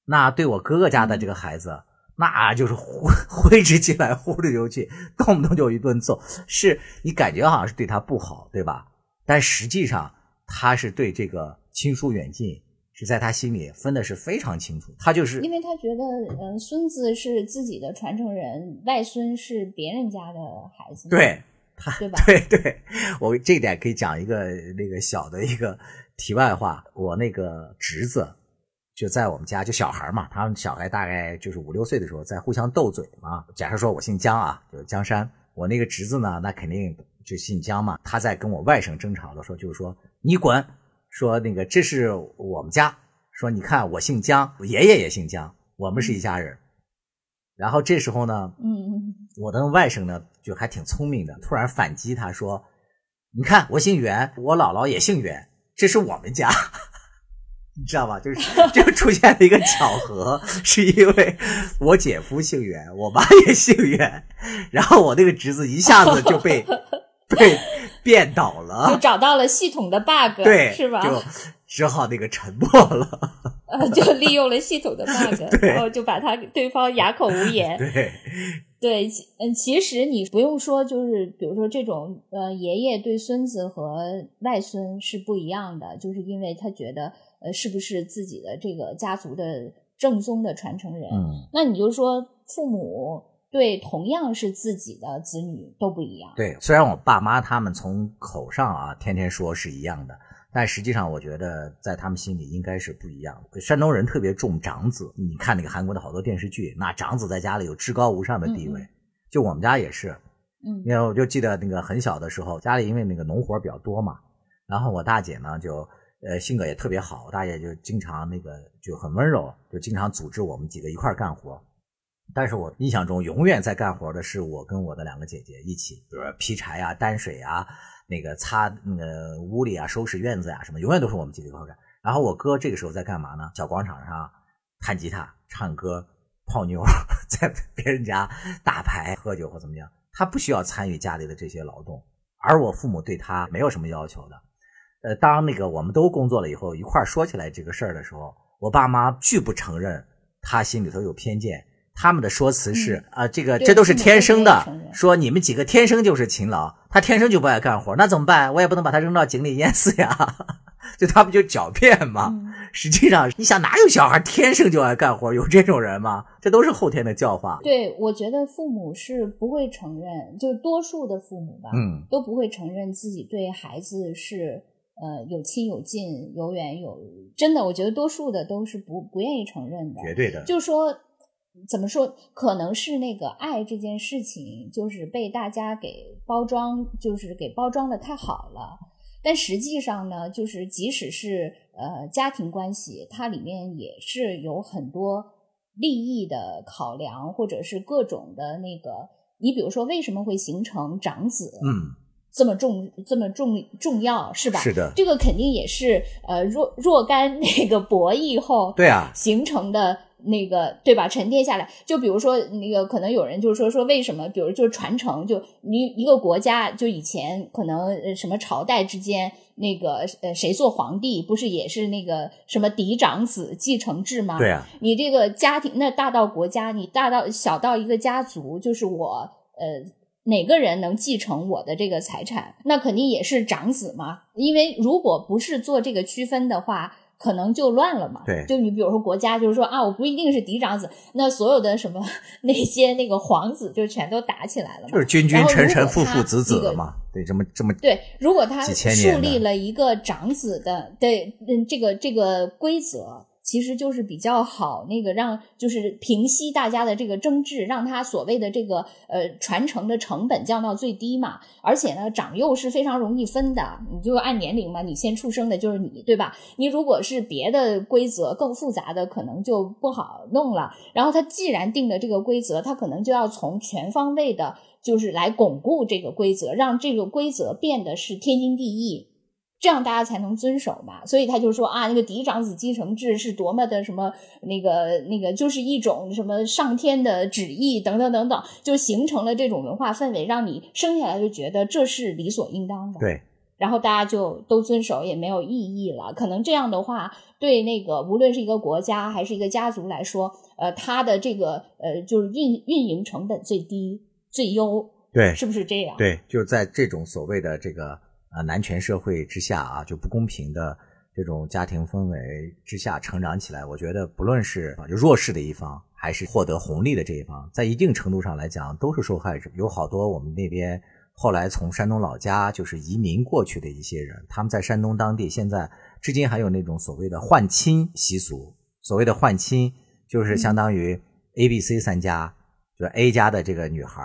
[SPEAKER 2] 那对我哥哥家的这个孩子，那就是挥挥之即来，呼之就去，动不动就一顿揍，是你感觉好像是对他不好，对吧？但实际上他是对这个亲疏远近。是在他心里分的是非常清楚，他就是
[SPEAKER 3] 因为他觉得，嗯，孙子是自己的传承人，外孙是别人家的孩子，
[SPEAKER 2] 对，他
[SPEAKER 3] 对吧？
[SPEAKER 2] 对对，我这一点可以讲一个那个小的一个题外话，我那个侄子就在我们家，就小孩嘛，他们小孩大概就是五六岁的时候在互相斗嘴嘛。假设说我姓江啊，就是江山，我那个侄子呢，那肯定就姓江嘛，他在跟我外甥争吵的时候，就是说你滚。说那个这是我们家，说你看我姓姜，我爷爷也姓姜，我们是一家人。然后这时候
[SPEAKER 3] 呢，嗯，
[SPEAKER 2] 我的外甥呢就还挺聪明的，突然反击他说：“你看我姓袁，我姥姥也姓袁，这是我们家，你知道吧？就是 就出现了一个巧合，是因为我姐夫姓袁，我妈也姓袁，然后我那个侄子一下子就被被。”变倒了，
[SPEAKER 3] 就找到了系统的 bug，
[SPEAKER 2] 对，
[SPEAKER 3] 是吧？
[SPEAKER 2] 就只好那个沉默了，
[SPEAKER 3] 呃，就利用了系统的 bug，然后就把他对方哑口无言。
[SPEAKER 2] 对，
[SPEAKER 3] 对，嗯，其实你不用说，就是比如说这种呃，爷爷对孙子和外孙是不一样的，就是因为他觉得呃，是不是自己的这个家族的正宗的传承人？
[SPEAKER 2] 嗯，
[SPEAKER 3] 那你就说父母。对，同样是自己的子女都不一样。
[SPEAKER 2] 对，虽然我爸妈他们从口上啊天天说是一样的，但实际上我觉得在他们心里应该是不一样的。山东人特别重长子，你看那个韩国的好多电视剧，那长子在家里有至高无上的地位。就我们家也是，
[SPEAKER 3] 嗯，
[SPEAKER 2] 因为我就记得那个很小的时候，家里因为那个农活比较多嘛，然后我大姐呢就呃性格也特别好，我大姐就经常那个就很温柔，就经常组织我们几个一块干活。但是我印象中，永远在干活的是我跟我的两个姐姐一起，比如劈柴啊、担水啊、那个擦那个屋里啊、收拾院子呀什么，永远都是我们几个一块干。然后我哥这个时候在干嘛呢？小广场上弹吉他、唱歌、泡妞，在别人家打牌、喝酒或怎么样。他不需要参与家里的这些劳动，而我父母对他没有什么要求的。呃，当那个我们都工作了以后，一块说起来这个事儿的时候，我爸妈拒不承认他心里头有偏见。他们的说辞是啊，这个这都是天生的，说你们几个天生就是勤劳，他天生就不爱干活，那怎么办？我也不能把他扔到井里淹死呀。就他们就狡辩嘛。
[SPEAKER 3] 嗯
[SPEAKER 2] 实际上，你想哪有小孩天生就爱干活？有这种人吗？这都是后天的教化。
[SPEAKER 3] 对，我觉得父母是不会承认，就多数的父母吧，
[SPEAKER 2] 嗯，
[SPEAKER 3] 都不会承认自己对孩子是呃有亲有近、有远有真的，我觉得多数的都是不不愿意承认的。
[SPEAKER 2] 绝对的。
[SPEAKER 3] 就是说，怎么说？可能是那个爱这件事情，就是被大家给包装，就是给包装的太好了。但实际上呢，就是即使是呃家庭关系，它里面也是有很多利益的考量，或者是各种的那个。你比如说，为什么会形成长子？
[SPEAKER 2] 嗯，
[SPEAKER 3] 这么重这么重重要是吧？
[SPEAKER 2] 是的
[SPEAKER 3] 这个肯定也是呃若若干那个博弈后
[SPEAKER 2] 对啊，
[SPEAKER 3] 形成的那个对吧？沉淀下来，就比如说那个可能有人就是说说为什么，比如就是传承，就你一个国家就以前可能呃什么朝代之间那个呃谁做皇帝，不是也是那个什么嫡长子继承制吗？
[SPEAKER 2] 对啊，
[SPEAKER 3] 你这个家庭，那大到国家，你大到小到一个家族，就是我呃哪个人能继承我的这个财产，那肯定也是长子嘛。因为如果不是做这个区分的话，可能就乱了嘛。
[SPEAKER 2] 对
[SPEAKER 3] 就你比如说国家，就是说啊，我不一定是嫡长子，那所有的什么那些那个皇子就全都打起来了嘛。
[SPEAKER 2] 就是君君臣臣父父子子嘛。对，这么这么
[SPEAKER 3] 对，如果他树立了一个长子的对嗯这个这个规则，其实就是比较好那个让就是平息大家的这个争执，让他所谓的这个呃传承的成本降到最低嘛。而且呢，长幼是非常容易分的，你就按年龄嘛，你先出生的就是你，对吧？你如果是别的规则更复杂的，可能就不好弄了。然后他既然定了这个规则，他可能就要从全方位的。就是来巩固这个规则，让这个规则变得是天经地义，这样大家才能遵守嘛。所以他就说啊，那个嫡长子继承制是多么的什么那个那个，就是一种什么上天的旨意等等等等，就形成了这种文化氛围，让你生下来就觉得这是理所应当的。
[SPEAKER 2] 对，
[SPEAKER 3] 然后大家就都遵守，也没有意义了。可能这样的话，对那个无论是一个国家还是一个家族来说，呃，它的这个呃就是运运营成本最低。最优
[SPEAKER 2] 对，
[SPEAKER 3] 是不是这样？
[SPEAKER 2] 对，就是在这种所谓的这个呃男权社会之下啊，就不公平的这种家庭氛围之下成长起来，我觉得不论是就弱势的一方，还是获得红利的这一方，在一定程度上来讲都是受害者。有好多我们那边后来从山东老家就是移民过去的一些人，他们在山东当地现在至今还有那种所谓的换亲习俗。所谓的换亲，就是相当于 A、B、C 三家。就是 A 家的这个女孩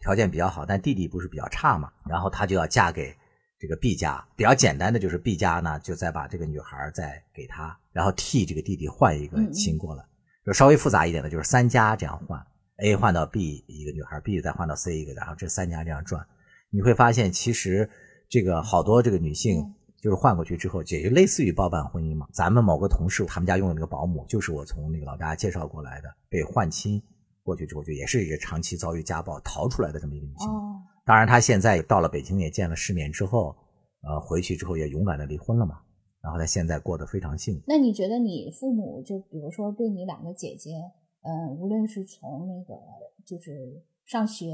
[SPEAKER 2] 条件比较好，但弟弟不是比较差嘛，然后她就要嫁给这个 B 家。比较简单的就是 B 家呢，就再把这个女孩再给他，然后替这个弟弟换一个亲过来。就稍微复杂一点的，就是三家这样换，A 换到 B 一个女孩，B 再换到 C 一个，然后这三家这样转。你会发现，其实这个好多这个女性就是换过去之后，也就类似于包办婚姻嘛。咱们某个同事，他们家用的那个保姆，就是我从那个老家介绍过来的，被换亲。过去之后就也是一个长期遭遇家暴逃出来的这么一个女性。
[SPEAKER 3] 哦，
[SPEAKER 2] 当然他现在到了北京也见了世面之后，呃，回去之后也勇敢的离婚了嘛。然后他现在过得非常幸福。
[SPEAKER 3] 那你觉得你父母就比如说对你两个姐姐，嗯、呃，无论是从那个就是上学、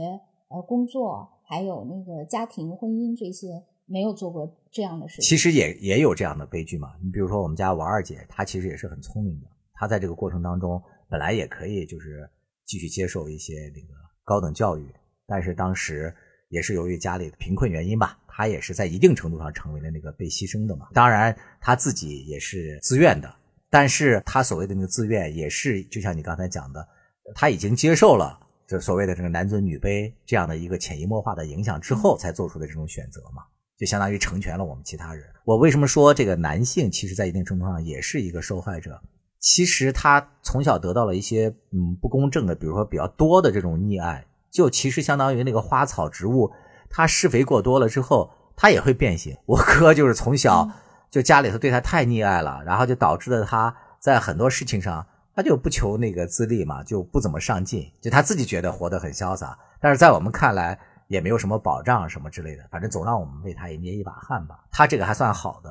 [SPEAKER 3] 呃工作，还有那个家庭、婚姻这些，没有做过这样的事情？
[SPEAKER 2] 其实也也有这样的悲剧嘛。你比如说我们家王二姐，她其实也是很聪明的，她在这个过程当中本来也可以就是。继续接受一些那个高等教育，但是当时也是由于家里的贫困原因吧，他也是在一定程度上成为了那个被牺牲的嘛。当然他自己也是自愿的，但是他所谓的那个自愿也是就像你刚才讲的，他已经接受了这所谓的这个男尊女卑这样的一个潜移默化的影响之后才做出的这种选择嘛，就相当于成全了我们其他人。我为什么说这个男性其实在一定程度上也是一个受害者？其实他从小得到了一些嗯不公正的，比如说比较多的这种溺爱，就其实相当于那个花草植物，它施肥过多了之后，它也会变形。我哥就是从小就家里头对他太溺爱了，然后就导致了他在很多事情上他就不求那个自立嘛，就不怎么上进，就他自己觉得活得很潇洒，但是在我们看来也没有什么保障什么之类的，反正总让我们为他也捏一把汗吧。他这个还算好的，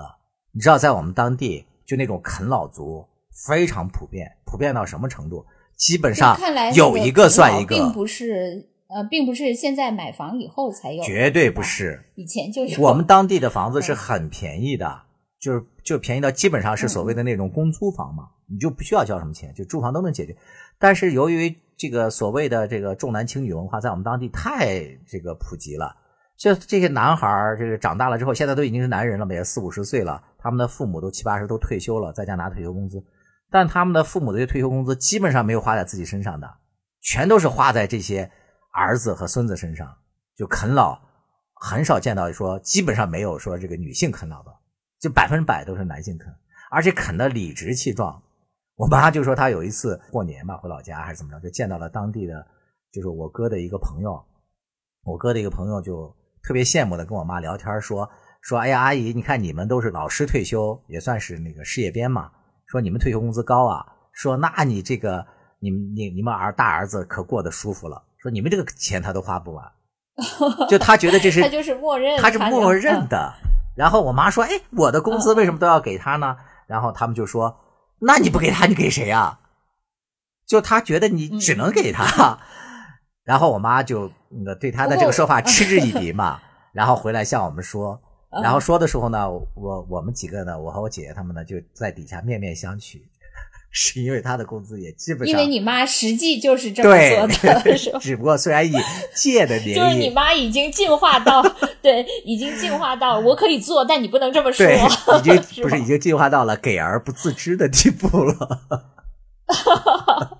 [SPEAKER 2] 你知道，在我们当地就那种啃老族。非常普遍，普遍到什么程度？基本上有一个算一个，
[SPEAKER 3] 并不是呃，并不是现在买房以后才有，
[SPEAKER 2] 绝对不是，
[SPEAKER 3] 以前就有。
[SPEAKER 2] 我们当地的房子是很便宜的，就是就便宜到基本上是所谓的那种公租房嘛，你就不需要交什么钱，就住房都能解决。但是由于这个所谓的这个重男轻女文化在我们当地太这个普及了，就这些男孩儿这个长大了之后，现在都已经是男人了，也四五十岁了，他们的父母都七八十都退休了，在家拿退休工资，但他们的父母的退休工资基本上没有花在自己身上的，全都是花在这些儿子和孙子身上，就啃老，很少见到说基本上没有说这个女性啃老的，就百分之百都是男性啃，而且啃得理直气壮。我妈就说她有一次过年嘛，回老家还是怎么着，就见到了当地的，就是我哥的一个朋友，我哥的一个朋友就特别羡慕的跟我妈聊天说说，哎呀，阿姨，你看你们都是老师退休，也算是那个事业编嘛，说你们退休工资高啊，说那你这个你们你你们儿大儿子可过得舒服了，说你们这个钱他都花不完，就他觉得这是
[SPEAKER 3] 他就是默认，
[SPEAKER 2] 他是默认
[SPEAKER 3] 嗯
[SPEAKER 2] 的。然后我妈说：“哎，我的工资为什么都要给他呢？”然后他们就说：“那你不给他，你给谁啊？”就他觉得你只能给他。然后我妈就那个对他的这个说法嗤之以鼻 嘛。然后回来向我们说，然后说的时候呢，我我们几个呢，我和我姐姐他们呢就在底下面面相觑，是因为他的工资也基本上
[SPEAKER 3] 因为你妈实际就是这么
[SPEAKER 2] 对
[SPEAKER 3] 做的？
[SPEAKER 2] 只不过虽然以借的名义，
[SPEAKER 3] 就是你妈已经进化到，对，已经进化到我可以做，但你不能这么说，
[SPEAKER 2] 已经
[SPEAKER 3] 是
[SPEAKER 2] 不是已经进化到了给而不自知的地步了。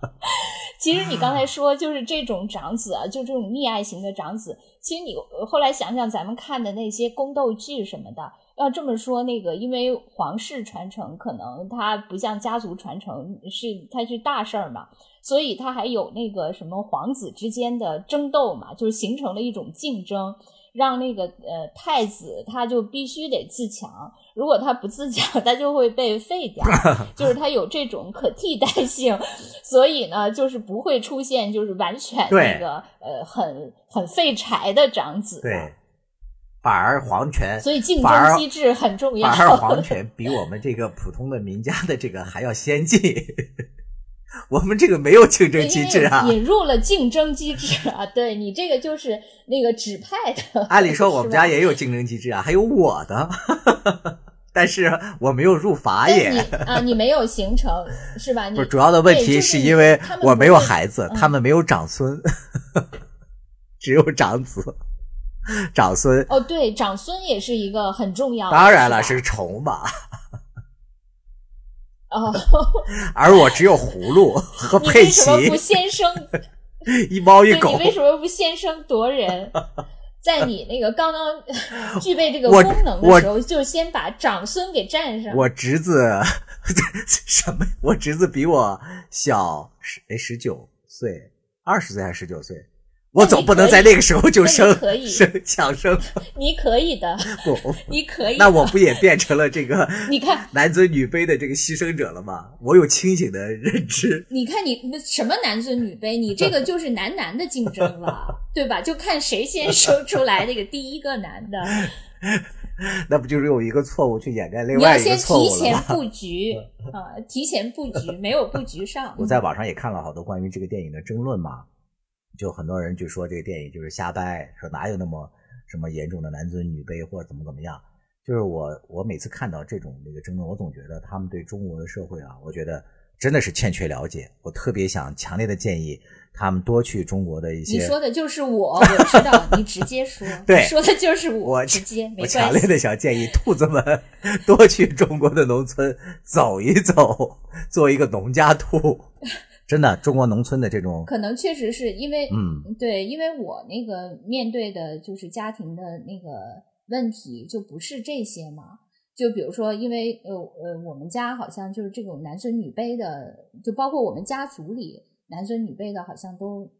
[SPEAKER 3] 其实你刚才说就是这种长子啊，就这种溺爱型的长子，其实你呃后来想想，咱们看的那些宫斗剧什么的，要这么说，那个因为皇室传承可能它不像家族传承是它是大事儿嘛，所以它还有那个什么皇子之间的争斗嘛，就是形成了一种竞争。让那个呃太子他就必须得自强，如果他不自强，他就会被废掉，就是他有这种可替代性，所以呢，就是不会出现就是完全那个呃很很废柴的长子，
[SPEAKER 2] 对，反而皇权，
[SPEAKER 3] 所以竞争机制很重要。
[SPEAKER 2] 反而皇权比我们这个普通的民家的这个还要先进。我们这个没有竞争机制啊。
[SPEAKER 3] 引入了竞争机制啊，对你这个就是那个指派的。
[SPEAKER 2] 按理说我们家也有竞争机制啊，还有我的，但是我没有入法
[SPEAKER 3] 但你
[SPEAKER 2] 也。
[SPEAKER 3] 啊，你没有形成是吧？你
[SPEAKER 2] 不，主要的问题
[SPEAKER 3] 是
[SPEAKER 2] 因为我没有孩子，
[SPEAKER 3] 嗯
[SPEAKER 2] 他们没有长孙，只有长子、长孙。
[SPEAKER 3] 哦，对，长孙也是一个很重要的。
[SPEAKER 2] 当然了，
[SPEAKER 3] 是吧
[SPEAKER 2] 是虫嘛，
[SPEAKER 3] 哦，
[SPEAKER 2] 而我只有葫芦和
[SPEAKER 3] 你
[SPEAKER 2] 佩奇
[SPEAKER 3] 为什，么不先生？
[SPEAKER 2] 一猫一狗
[SPEAKER 3] 你。为什么不先声夺人？在你那个刚刚具备这个功能的时候，就先把长孙给占上。
[SPEAKER 2] 我侄子什么？我侄子比我小十哎十九岁，二十岁还是十九岁？我总不能在那个时候就生
[SPEAKER 3] 你可以
[SPEAKER 2] 生抢生，
[SPEAKER 3] 你可以的，
[SPEAKER 2] 不，
[SPEAKER 3] 你可以。
[SPEAKER 2] 那我不也变成了这个
[SPEAKER 3] 你看，
[SPEAKER 2] 男尊女卑的这个牺牲者了吗？我有清醒的认知，
[SPEAKER 3] 你看你什么男尊女卑，你这个就是男男的竞争了，对吧？就看谁先生出来那个第一个男的。
[SPEAKER 2] 那不就是用一个错误去掩盖另
[SPEAKER 3] 你要
[SPEAKER 2] 外一个
[SPEAKER 3] 先
[SPEAKER 2] 错误了
[SPEAKER 3] 提前？布局啊，提前布局，没有布局上。
[SPEAKER 2] 我在网上也看了好多关于这个电影的争论嘛，就很多人就说这个电影就是瞎掰，说哪有那么什么严重的男尊女卑或者怎么怎么样。就是我我每次看到这种那个争论，我总觉得他们对中国的社会啊，我觉得真的是欠缺了解。我特别想强烈的建议他们多去中国的一些你，
[SPEAKER 3] 说的就是我，我知道，你直接说。
[SPEAKER 2] 对
[SPEAKER 3] 说的就是
[SPEAKER 2] 我
[SPEAKER 3] 直接没
[SPEAKER 2] 我强烈。的想建议兔子们多去中国的农村走一走，做一个农家兔。真的，中国农村的这种，
[SPEAKER 3] 可能确实是因为，
[SPEAKER 2] 嗯，
[SPEAKER 3] 对，因为我那个面对的就是家庭的那个问题，就不是这些嘛。就比如说，因为呃呃，我们家好像就是这种男尊女卑的，就包括我们家族里男尊女卑的，好像都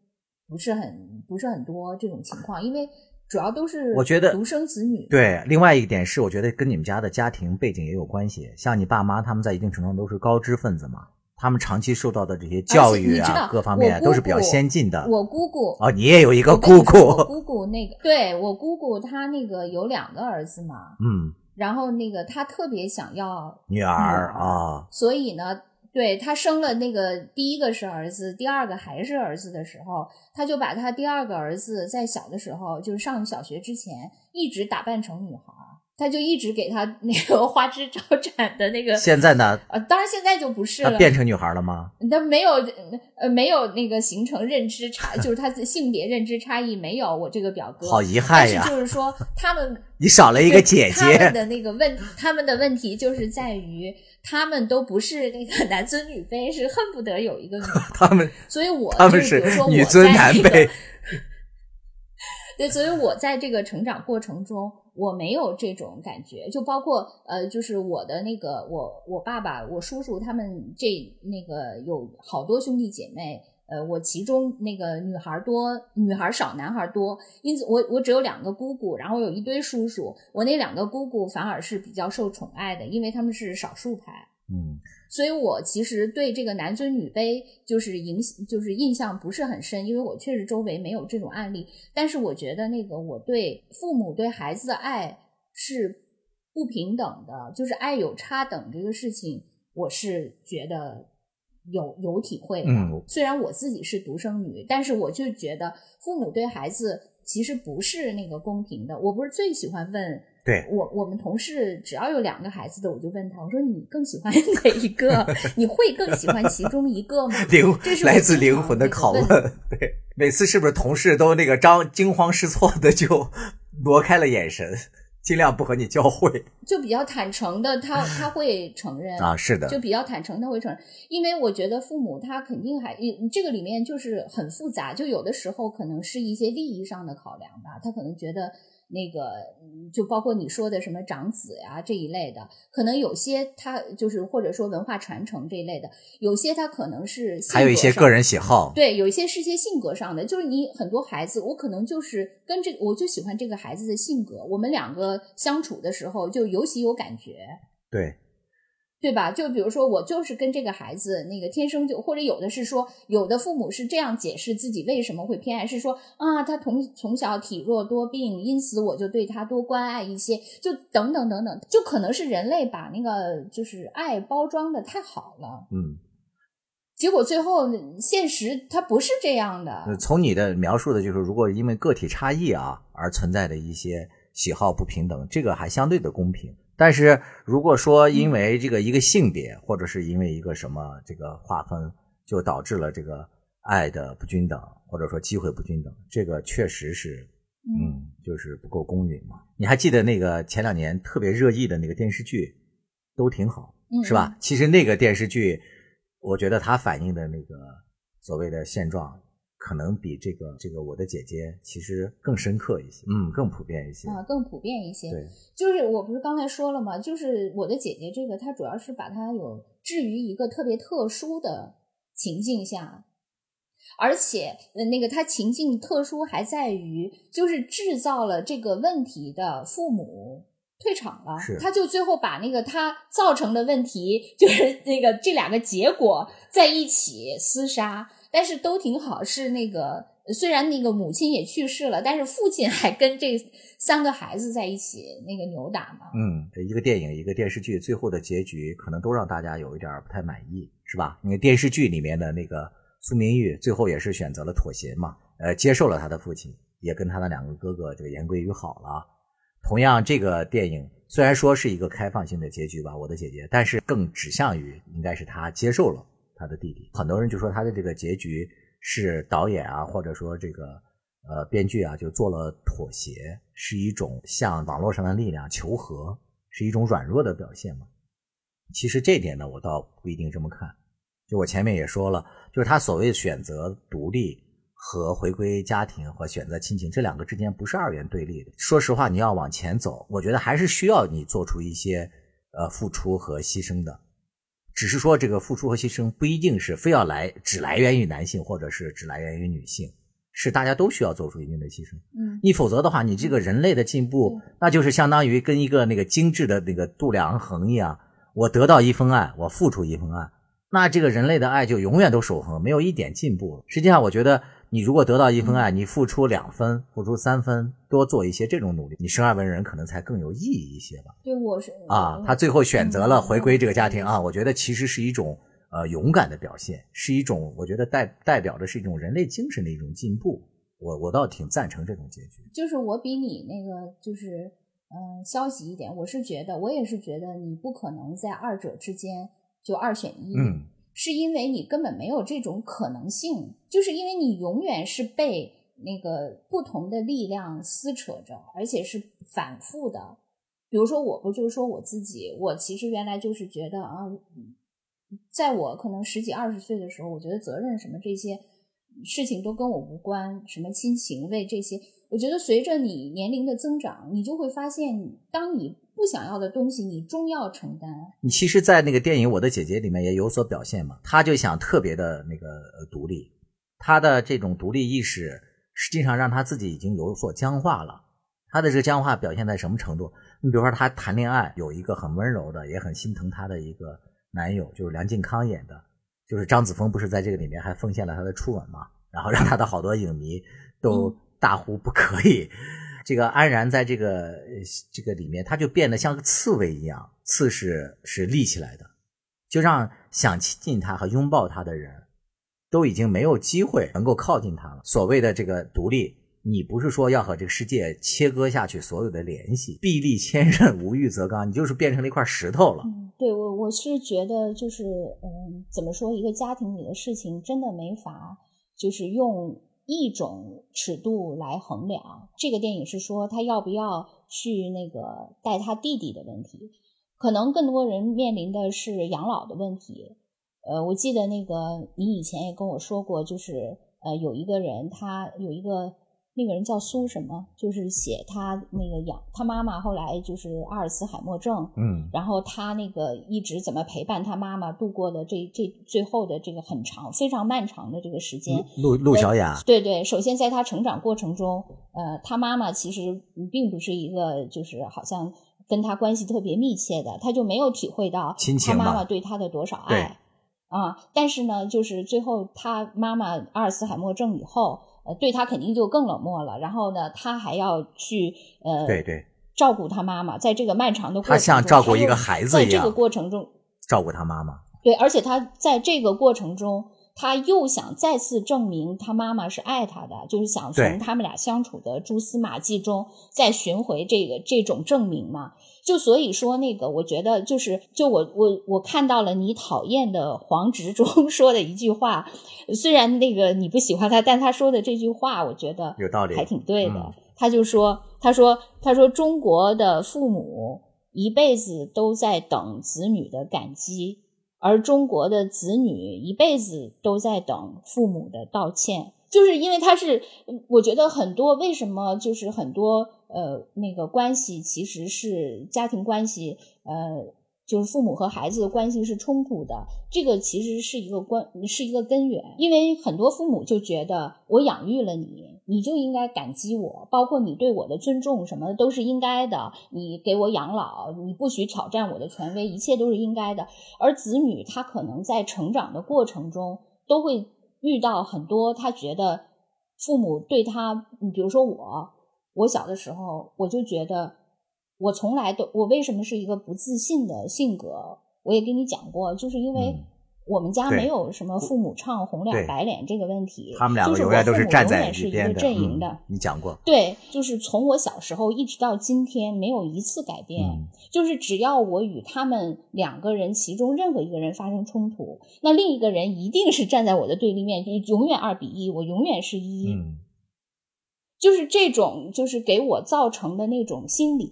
[SPEAKER 3] 不是很不是很多这种情况，因为主要都是
[SPEAKER 2] 我觉得
[SPEAKER 3] 独生子女。
[SPEAKER 2] 对，另外一点是，我觉得跟你们家的家庭背景也有关系。像你爸妈，他们在一定程度上都是高知分子嘛，他们长期受到的这些教育啊，各方面都是比较先进的。
[SPEAKER 3] 我姑姑
[SPEAKER 2] 哦，你也有一个姑
[SPEAKER 3] 姑我
[SPEAKER 2] 姑，
[SPEAKER 3] 姑姑那个，对我姑姑她那个有两个儿子嘛，
[SPEAKER 2] 嗯，
[SPEAKER 3] 然后那个她特别想要
[SPEAKER 2] 女儿啊，
[SPEAKER 3] 所以呢，对她生了那个第一个是儿子，第二个还是儿子的时候，她就把她第二个儿子在小的时候，就是上小学之前，一直打扮成女孩儿，他就一直给他那个 花枝招展的那个。
[SPEAKER 2] 现在呢？
[SPEAKER 3] 呃，当然现在就不是了。
[SPEAKER 2] 他变成女孩了吗？
[SPEAKER 3] 他没有，呃，没有那个形成认知差，就是他的性别认知差异没有。我这个表哥
[SPEAKER 2] 好遗憾呀。
[SPEAKER 3] 就是说，他们
[SPEAKER 2] 你少了一个姐姐。他
[SPEAKER 3] 们的那个问，他们的问题就是在于，他们都不是那个男尊女卑，是恨不得有一个女。
[SPEAKER 2] 他们，
[SPEAKER 3] 所以我
[SPEAKER 2] 他们是女尊男卑。
[SPEAKER 3] 对，所以我在这个成长过程中，我没有这种感觉，就包括呃，就是我的那个我我爸爸、我叔叔他们这那个有好多兄弟姐妹，呃，我其中那个女孩多，女孩少，男孩多，因此我我只有两个姑姑，然后有一堆叔叔，我那两个姑姑反而是比较受宠爱的，因为他们是少数派。
[SPEAKER 2] 嗯。
[SPEAKER 3] 所以，我其实对这个男尊女卑就是影就是印象不是很深，因为我确实周围没有这种案例。但是，我觉得那个我对父母对孩子的爱是不平等的，就是爱有差等这个事情，我是觉得有有体会的。虽然我自己是独生女，但是我就觉得父母对孩子其实不是那个公平的。我不是最喜欢问。
[SPEAKER 2] 对
[SPEAKER 3] 我，我们同事只要有两个孩子的，我就问他，我说你更喜欢哪一个？你会更喜欢其中一个吗？
[SPEAKER 2] 灵，
[SPEAKER 3] 这是
[SPEAKER 2] 来自灵魂的拷问。对，每次是不是同事都那个张惊慌失措的就挪开了眼神，尽量不和你交汇？
[SPEAKER 3] 就比较坦诚的，他他会承认
[SPEAKER 2] 啊，是的，
[SPEAKER 3] 就比较坦诚，他会承认，因为我觉得父母他肯定还这个里面就是很复杂，就有的时候可能是一些利益上的考量吧，他可能觉得。那个就包括你说的什么长子呀这一类的，可能有些他就是或者说文化传承这一类的，有些他可能是
[SPEAKER 2] 还有一些个人喜好，
[SPEAKER 3] 对，有一些是些性格上的，就是你很多孩子，我可能就是跟这我就喜欢这个孩子的性格，我们两个相处的时候就尤其有感觉，
[SPEAKER 2] 对。
[SPEAKER 3] 对吧？就比如说，我就是跟这个孩子那个天生就，或者有的是说，有的父母是这样解释自己为什么会偏爱，是说啊，他从从小体弱多病，因此我就对他多关爱一些，就等等等等，就可能是人类把那个就是爱包装的太好了，
[SPEAKER 2] 嗯，
[SPEAKER 3] 结果最后现实它不是这样的。
[SPEAKER 2] 从你的描述的就是，如果因为个体差异啊而存在的一些喜好不平等，这个还相对的公平。但是如果说因为这个一个性别，或者是因为一个什么这个划分，就导致了这个爱的不均等，或者说机会不均等，这个确实是，嗯，就是不够公允嘛。你还记得那个前两年特别热议的那个电视剧，都挺好，是吧？其实那个电视剧，我觉得它反映的那个所谓的现状。可能比这个这个我的姐姐其实更深刻一些，嗯，更普遍一些
[SPEAKER 3] 啊，更普遍一些。
[SPEAKER 2] 对，
[SPEAKER 3] 就是我不是刚才说了吗？就是我的姐姐这个，她主要是把它有置于一个特别特殊的情境下，而且那个她情境特殊还在于，就是制造了这个问题的父母退场了，他就最后把那个他造成的问题，就是那个这两个结果在一起厮杀。但是都挺好，是那个虽然那个母亲也去世了，但是父亲还跟这三个孩子在一起那个扭打嘛。
[SPEAKER 2] 嗯，一个电影，一个电视剧，最后的结局可能都让大家有一点不太满意，是吧？因为电视剧里面的那个苏明玉，最后也是选择了妥协嘛，呃，接受了他的父亲，也跟他的两个哥哥这个言归于好了。同样，这个电影虽然说是一个开放性的结局吧，我的姐姐，但是更指向于应该是他接受了。他的弟弟，很多人就说他的这个结局是导演啊，或者说这个呃编剧啊，就做了妥协，是一种向网络上的力量求和，是一种软弱的表现嘛？其实这点呢，我倒不一定这么看。就我前面也说了，就是他所谓选择独立和回归家庭和选择亲情这两个之间不是二元对立的。说实话，你要往前走，我觉得还是需要你做出一些呃付出和牺牲的。只是说，这个付出和牺牲不一定是非要来只来源于男性，或者是只来源于女性，是大家都需要做出一定的牺牲。
[SPEAKER 3] 嗯，
[SPEAKER 2] 你否则的话，你这个人类的进步，那就是相当于跟一个那个精致的那个度量衡一样，我得到一份爱，我付出一份爱，那这个人类的爱就永远都守恒，没有一点进步。实际上，我觉得。你如果得到一份爱，你付出两分，付出三分，多做一些这种努力，你生而为人可能才更有意义一些吧。
[SPEAKER 3] 对，我是
[SPEAKER 2] 啊，他最后选择了回归这个家庭啊，我觉得其实是一种呃勇敢的表现，是一种我觉得代代表的是一种人类精神的一种进步。我我倒挺赞成这种结局。
[SPEAKER 3] 就是我比你那个就是嗯消极一点，我是觉得，我也是觉得你不可能在二者之间就二选一。
[SPEAKER 2] 嗯，
[SPEAKER 3] 是因为你根本没有这种可能性，就是因为你永远是被那个不同的力量撕扯着，而且是反复的。比如说，我不就说我自己，我其实原来就是觉得啊，在我可能十几二十岁的时候，我觉得责任什么这些事情都跟我无关，什么亲情为这些，我觉得随着你年龄的增长，你就会发现，当你不想要的东西，你终要承担。
[SPEAKER 2] 你其实，在那个电影《我的姐姐》里面也有所表现嘛，她就想特别的那个呃独立，她的这种独立意识，实际上让她自己已经有所僵化了。她的这个僵化表现在什么程度？你比如说，她谈恋爱有一个很温柔的，也很心疼她的一个男友，就是梁靖康演的，就是张子枫，不是在这个里面还奉献了他的初吻嘛？然后让他的好多影迷都大呼不可以。这个安然在这个这个里面，他就变得像个刺猬一样，刺是是立起来的，就让想亲近他和拥抱他的人都已经没有机会能够靠近他了。所谓的这个独立。你不是说要和这个世界切割下去所有的联系，臂力千仞，无欲则刚，你就是变成了一块石头了。
[SPEAKER 3] 对我我是觉得就是嗯，怎么说，一个家庭里的事情真的没法就是用一种尺度来衡量。这个电影是说他要不要去那个带他弟弟的问题，可能更多人面临的是养老的问题。呃，我记得那个你以前也跟我说过，就是呃有一个人他有一个。那个人叫苏什么？就是写他那个养他妈妈，后来就是阿尔茨海默症，
[SPEAKER 2] 嗯，
[SPEAKER 3] 然后他那个一直怎么陪伴他妈妈度过的这这最后的这个很长、非常漫长的这个时间。
[SPEAKER 2] 陆陆小雅，
[SPEAKER 3] 对对，首先在他成长过程中，呃，他妈妈其实并不是一个就是好像跟他关系特别密切的，他就没有体会到他妈妈对他的多少爱啊。但是呢，就是最后他妈妈阿尔茨海默症以后。呃，对他肯定就更冷漠了。然后呢，他还要去呃，
[SPEAKER 2] 对对，
[SPEAKER 3] 照顾他妈妈，在这个漫长的过程中，他
[SPEAKER 2] 像照顾一个孩子
[SPEAKER 3] 一样，在这个过程中
[SPEAKER 2] 照顾他妈妈。
[SPEAKER 3] 对，而且他在这个过程中，他又想再次证明他妈妈是爱他的，就是想从他们俩相处的蛛丝马迹中再寻回这个这种证明嘛。就所以说，那个我觉得就是，就我我我看到了你讨厌的黄执中 说的一句话，虽然那个你不喜欢他，但他说的这句话，我觉得
[SPEAKER 2] 有道理，
[SPEAKER 3] 还挺对的。他就说，他说，他说中国的父母一辈子都在等子女的感激，而中国的子女一辈子都在等父母的道歉。就是因为他是，我觉得很多为什么就是很多呃那个关系其实是家庭关系，呃，就是父母和孩子的关系是冲突的，这个其实是一个关是一个根源。因为很多父母就觉得我养育了你，你就应该感激我，包括你对我的尊重什么的都是应该的。你给我养老，你不许挑战我的权威，一切都是应该的。而子女他可能在成长的过程中都会。遇到很多，他觉得父母对他，你比如说我，我小的时候，我就觉得我从来都，我为什么是一个不自信的性格？我也跟你讲过，就是因为。我们家没有什么父母唱红脸白脸这个问题，
[SPEAKER 2] 他们两个
[SPEAKER 3] 永
[SPEAKER 2] 远都是站在
[SPEAKER 3] 一个阵营的。
[SPEAKER 2] 你讲过，
[SPEAKER 3] 对，就是从我小时候一直到今天，没有一次改变。就是只要我与他们两个人其中任何一个人发生冲突，那另一个人一定是站在我的对立面，就永远二比一，我永远是一。
[SPEAKER 2] 嗯，
[SPEAKER 3] 就是这种，就是给我造成的那种心理。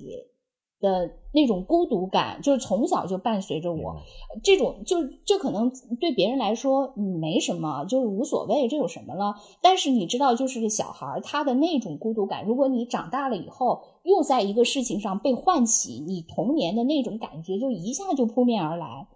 [SPEAKER 3] 的那种孤独感，就是从小就伴随着我。这种就这可能对别人来说没什么，就是无所谓，这有什么了？但是你知道，就是小孩他的那种孤独感，如果你长大了以后又在一个事情上被唤起，你童年的那种感觉就一下就扑面而来，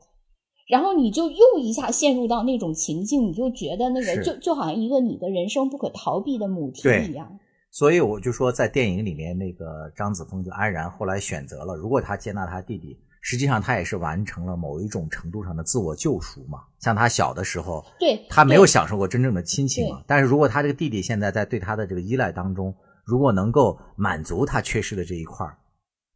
[SPEAKER 3] 然后你就又一下陷入到那种情境，你就觉得那个就就好像一个你的人生不可逃避的母题一样。
[SPEAKER 2] 所以我就说，在电影里面，那个张子枫就安然后来选择了，如果他接纳他弟弟，实际上他也是完成了某一种程度上的自我救赎嘛。像他小的时候，
[SPEAKER 3] 对
[SPEAKER 2] 他没有享受过真正的亲情嘛。但是如果他这个弟弟现在在对他的这个依赖当中，如果能够满足他缺失的这一块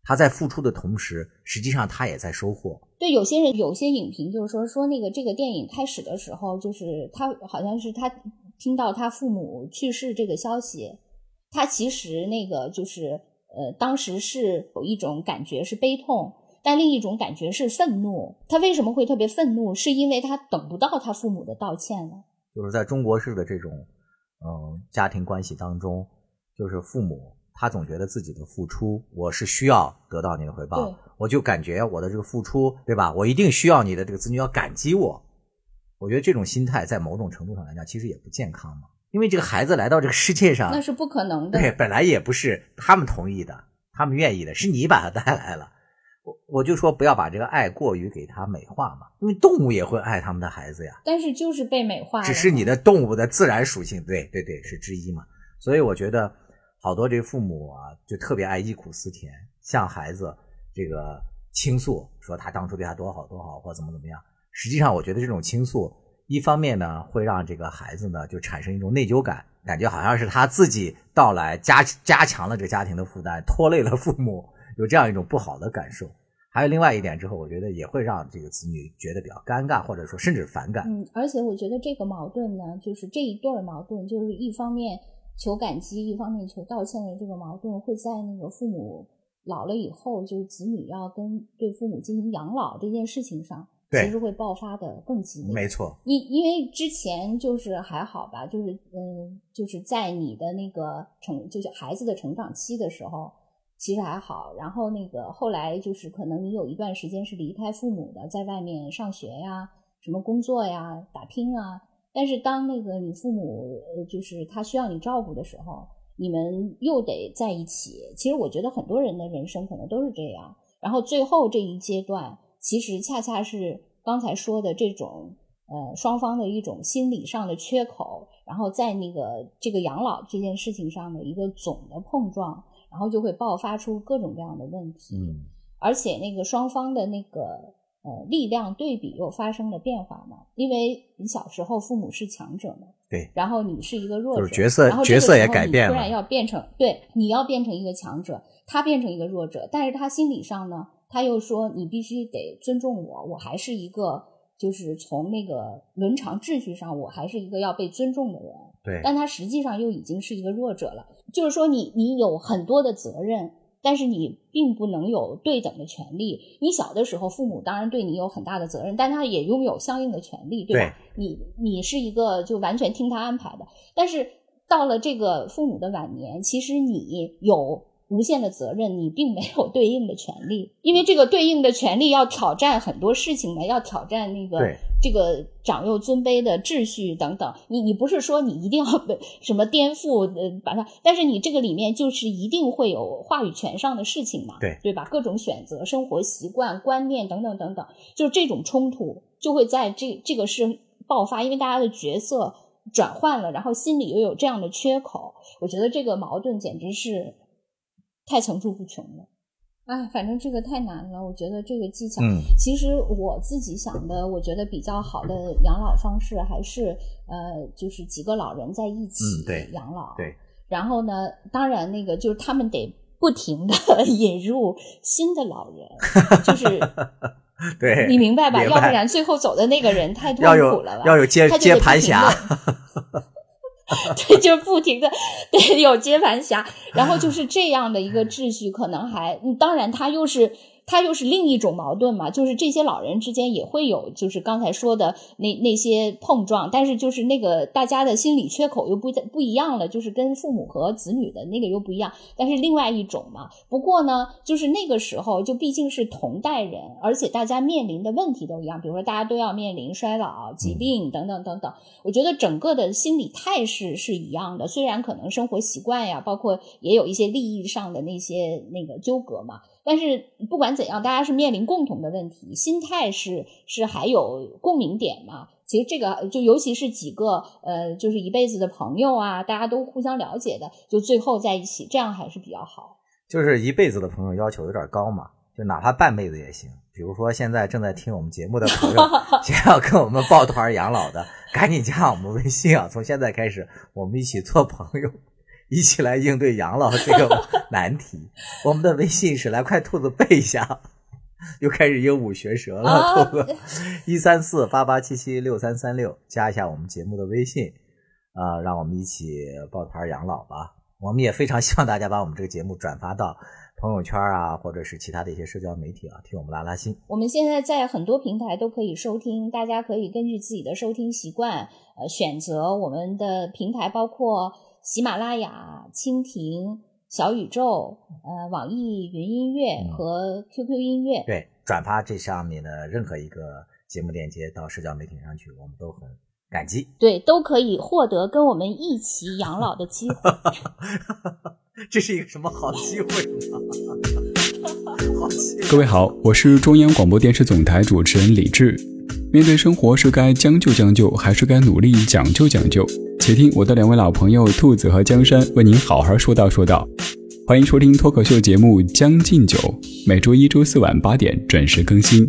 [SPEAKER 2] 他在付出的同时，实际上他也在收获。
[SPEAKER 3] 对，有些人有些影评就是说说那个这个电影开始的时候，就是他好像是他听到他父母去世这个消息。他其实那个就是呃，当时是有一种感觉是悲痛，但另一种感觉是愤怒。他为什么会特别愤怒？是因为他等不到他父母的道歉了。
[SPEAKER 2] 就是在中国式的这种嗯家庭关系当中，就是父母他总觉得自己的付出，我是需要得到你的回报，我就感觉我的这个付出，对吧？我一定需要你的这个子女要感激我。我觉得这种心态在某种程度上来讲，其实也不健康嘛。因为这个孩子来到这个世界上，
[SPEAKER 3] 那是不可能的。
[SPEAKER 2] 对，本来也不是他们同意的，他们愿意的，是你把他带来了。我我就说不要把这个爱过于给他美化嘛，因为动物也会爱他们的孩子呀。
[SPEAKER 3] 但是就是被美化了，
[SPEAKER 2] 只是你的动物的自然属性，对对对，是之一嘛。所以我觉得好多这父母啊，就特别爱忆苦思甜，向孩子这个倾诉，说他当初对他多好多好，或怎么怎么样。实际上，我觉得这种倾诉，一方面呢，会让这个孩子呢就产生一种内疚感，感觉好像是他自己到来加加强了这个家庭的负担，拖累了父母，有这样一种不好的感受。还有另外一点之后，我觉得也会让这个子女觉得比较尴尬，或者说甚至反感。
[SPEAKER 3] 嗯，而且我觉得这个矛盾呢，就是这一对儿矛盾，就是一方面求感激，一方面求道歉的这个矛盾，会在那个父母老了以后，就是子女要跟对父母进行养老这件事情上，其实会爆发的更激烈。
[SPEAKER 2] 没错，
[SPEAKER 3] 因因为之前就是还好吧，就是嗯，就是在你的那个成，就是孩子的成长期的时候，其实还好。然后那个后来就是可能你有一段时间是离开父母的，在外面上学呀、什么工作呀、打拼啊。但是当那个你父母呃，就是他需要你照顾的时候，你们又得在一起。其实我觉得很多人的人生可能都是这样。然后最后这一阶段，其实恰恰是刚才说的这种呃双方的一种心理上的缺口，然后在那个这个养老这件事情上的一个总的碰撞，然后就会爆发出各种各样的问题。
[SPEAKER 2] 嗯，
[SPEAKER 3] 而且那个双方的那个呃力量对比又发生了变化嘛，因为你小时候父母是强者嘛，
[SPEAKER 2] 对，
[SPEAKER 3] 然后你是一个弱者，
[SPEAKER 2] 就是角色
[SPEAKER 3] 然后
[SPEAKER 2] 角色也改变了
[SPEAKER 3] 突然要变成对，你要变成一个强者，他变成一个弱者，但是他心理上呢，他又说你必须得尊重我，我还是一个就是从那个伦常秩序上，我还是一个要被尊重的人，
[SPEAKER 2] 对，
[SPEAKER 3] 但他实际上又已经是一个弱者了。就是说你，你有很多的责任，但是你并不能有对等的权利。你小的时候，父母当然对你有很大的责任，但他也拥有相应的权利，对吧？你你是一个就完全听他安排的，但是到了这个父母的晚年，其实你有。无限的责任，你并没有对应的权利，因为这个对应的权利要挑战很多事情呢，要挑战那个这个长幼尊卑的秩序等等。你你不是说你一定要被什么颠覆呃把它，但是你这个里面就是一定会有话语权上的事情嘛，
[SPEAKER 2] 对
[SPEAKER 3] 对吧？各种选择、生活习惯、观念等等等等，就是这种冲突就会在这这个是爆发，因为大家的角色转换了，然后心里又有这样的缺口，我觉得这个矛盾简直是太层出不穷了。哎，反正这个太难了，我觉得这个技巧。
[SPEAKER 2] 嗯
[SPEAKER 3] 其实我自己想的，我觉得比较好的养老方式还是呃，就是几个老人在一起养老。
[SPEAKER 2] 对，
[SPEAKER 3] 然后呢，当然那个就是他们得不停的 引入新的老人，就是
[SPEAKER 2] 对，
[SPEAKER 3] 你明白吧？
[SPEAKER 2] 明
[SPEAKER 3] 要不然最后走的那个人太痛苦了吧？
[SPEAKER 2] 要有接接盘侠
[SPEAKER 3] 地，对，就不停的对有接盘侠，然后就是这样的一个秩序，可能还当然他又是。他又是另一种矛盾嘛，就是这些老人之间也会有，就是刚才说的那那些碰撞，但是就是那个大家的心理缺口又不不一样了，就是跟父母和子女的那个又不一样，但是另外一种嘛。不过呢，就是那个时候就毕竟是同代人，而且大家面临的问题都一样，比如说大家都要面临衰老、疾病等等等等。我觉得整个的心理态势是一样的，虽然可能生活习惯呀，包括也有一些利益上的那些那个纠葛嘛，但是不管怎样，大家是面临共同的问题，心态是是还有共鸣点嘛。其实这个就尤其是几个呃，就是一辈子的朋友啊，大家都互相了解的，就最后在一起，这样还是比较好。
[SPEAKER 2] 就是一辈子的朋友要求有点高嘛，就哪怕半辈子也行。比如说现在正在听我们节目的朋友，想要跟我们抱团养老的，赶紧加我们微信啊！从现在开始，我们一起做朋友，一起来应对养老这个 难题。我们的微信是来，快兔子背一下，又开始鹦鹉学舌了，
[SPEAKER 3] 啊
[SPEAKER 2] 兔子一三四八八七七六三三六，加一下我们节目的微信啊、让我们一起抱团养老吧。我们也非常希望大家把我们这个节目转发到朋友圈啊，或者是其他的一些社交媒体啊，替我们拉拉新。
[SPEAKER 3] 我们现在在很多平台都可以收听，大家可以根据自己的收听习惯，呃，选择我们的平台，包括喜马拉雅、蜻蜓、小宇宙、呃，网易云音乐和 QQ 音乐。
[SPEAKER 2] 对，转发这上面的任何一个节目链接到社交媒体上去，我们都很。感激，
[SPEAKER 3] 对，都可以获得跟我们一起养老的机会。
[SPEAKER 2] 这是一个什么好机会呢？好
[SPEAKER 5] 各位好，我是中央广播电视总台主持人李志。面对生活，是该将就将就，还是该努力讲究讲究？且听我的两位老朋友兔子和江山为您好好说道说道。欢迎收听脱口秀节目《将进酒》，每周一、周四晚八点准时更新。